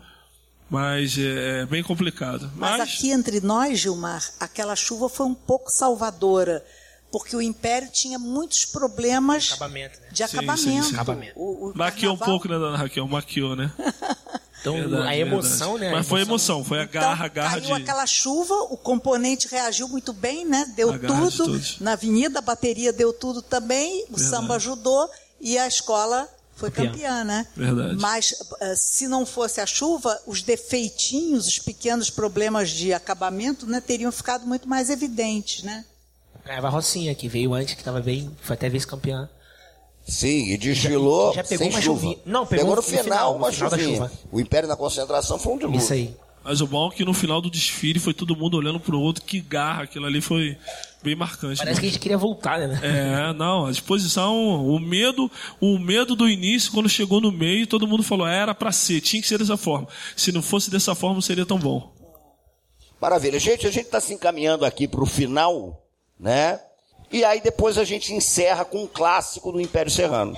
mas é, é bem complicado. Mas, Mas, aqui entre nós, Gilmar, aquela chuva foi um pouco salvadora, porque o Império tinha muitos problemas Acabamento, né? de Sim, acabamento. sim, sim. Acabamento. O, o maquiou um carnaval- pouco, né, dona Raquel? Maquiou, né? Então Verdade, a emoção, verdade. né? Mas a foi emoção, foi a Então, garra, a garra caiu de. aquela chuva, o componente reagiu muito bem, né? Deu de tudo. todos. Na avenida, a bateria deu tudo também, o samba ajudou e a escola foi Campeã. campeã, né? Verdade. Mas eh, se não fosse a chuva, os defeitinhos, os pequenos problemas de acabamento, né, teriam ficado muito mais evidentes, né? Ganhava a Rocinha, que veio antes, que estava bem, foi até vice-campeã. Sim, e desfilou Já- já pegou sem uma chuva. chuvinha. Não, pegou no no final, final, no uma final da chuvinha. chuva. O Império na concentração foi um dilúvio. Isso aí. Mas o bom é que no final do desfile foi todo mundo olhando pro outro, que garra, aquilo ali foi bem marcante. Parece né? que a gente queria voltar, né? É, não, a disposição, o medo, o medo do início, quando chegou no meio, todo mundo falou, era pra ser, tinha que ser dessa forma. Se não fosse dessa forma, não seria tão bom. Maravilha. Gente, a gente está se encaminhando aqui para o final, né? E aí depois a gente encerra com um clássico do Império Serrano.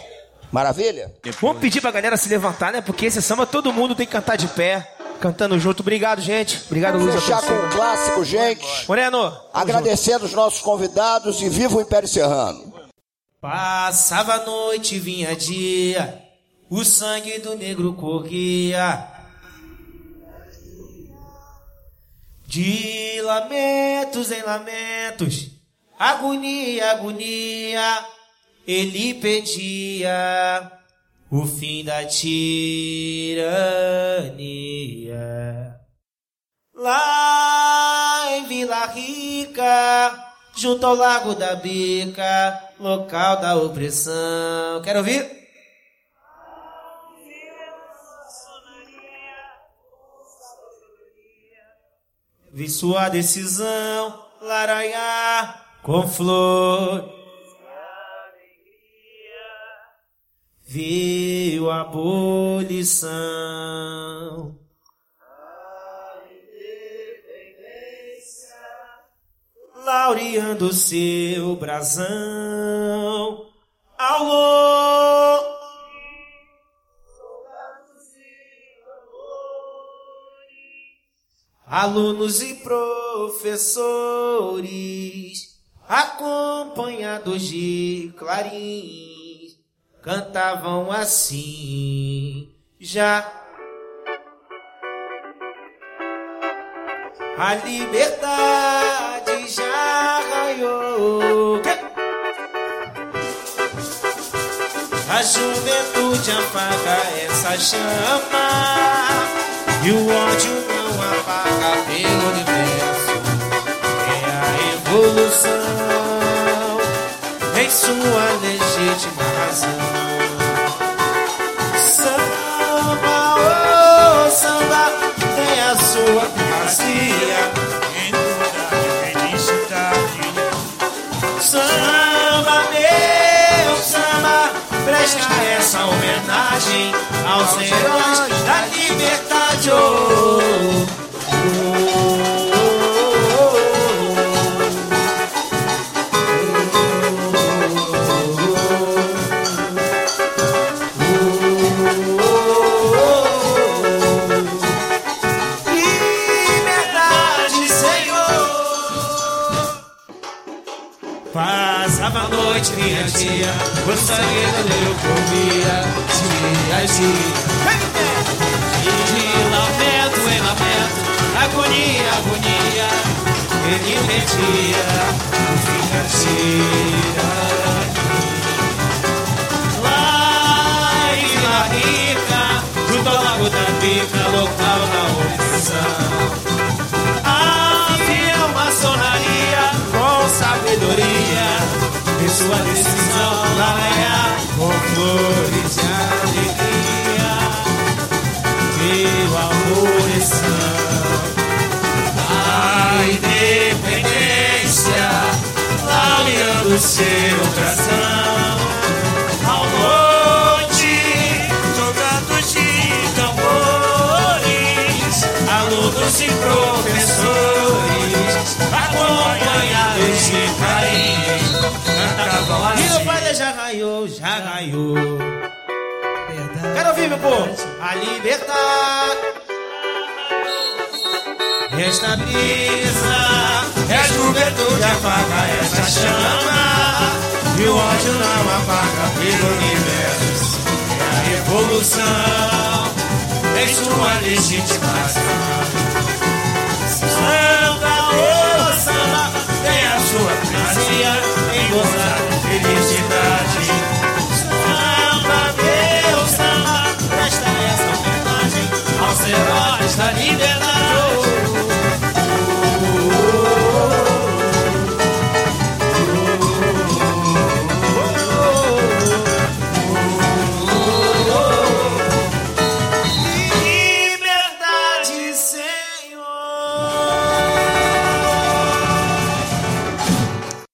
Maravilha? Vamos pedir pra galera se levantar, né? Porque esse samba todo mundo tem que cantar de pé, cantando junto. Obrigado, gente. Obrigado, Luiz. a Fechar com um clássico, gente. Moreno. Agradecendo os nossos convidados e viva o Império Serrano. Passava a noite, vinha dia, o sangue do negro corria. De lamentos em lamentos, agonia, agonia, ele pedia o fim da tirania. Lá em Vila Rica, junto ao Lago da Bica, local da opressão. Quero ouvir? vi sua decisão laraiar com flor. Viu a abolição. Laureando seu brasão longe. Alunos e professores, acompanhados de clarins, cantavam assim, já. A liberdade já raiou. A juventude apaga essa chama e o ódio não apaga pelo universo. É a evolução em sua legítima razão. Samba, oh samba, tem a sua primazia. Em toda felicidade. Samba, meu samba, presta essa homenagem aos heróis da liberdade. Oh, noite, minha tia, gostaria eu comia dia a dia. De lamento em lamento, agonia, agonia, ele fica Lá em Vila Rica, junto ao Lago da Bica, local da opressão. Havia uma sorraria com sabedoria em sua decisão laia com flores de alegria viva a abolição a independência laureando seu coração. Ao noite jogados de tambores alunos e professores acompanhados de carinho cantavam assim e o pai já ganhou, já ganhou Quero ouvir, meu povo. A liberdade Esta brisa É a juventude apaga essa chama. E o ódio não apaga pelo universo. É a revolução Em sua legitimação em gozar felicidade. Samba, Deus, samba, presta essa homenagem aos heróis da liberdade.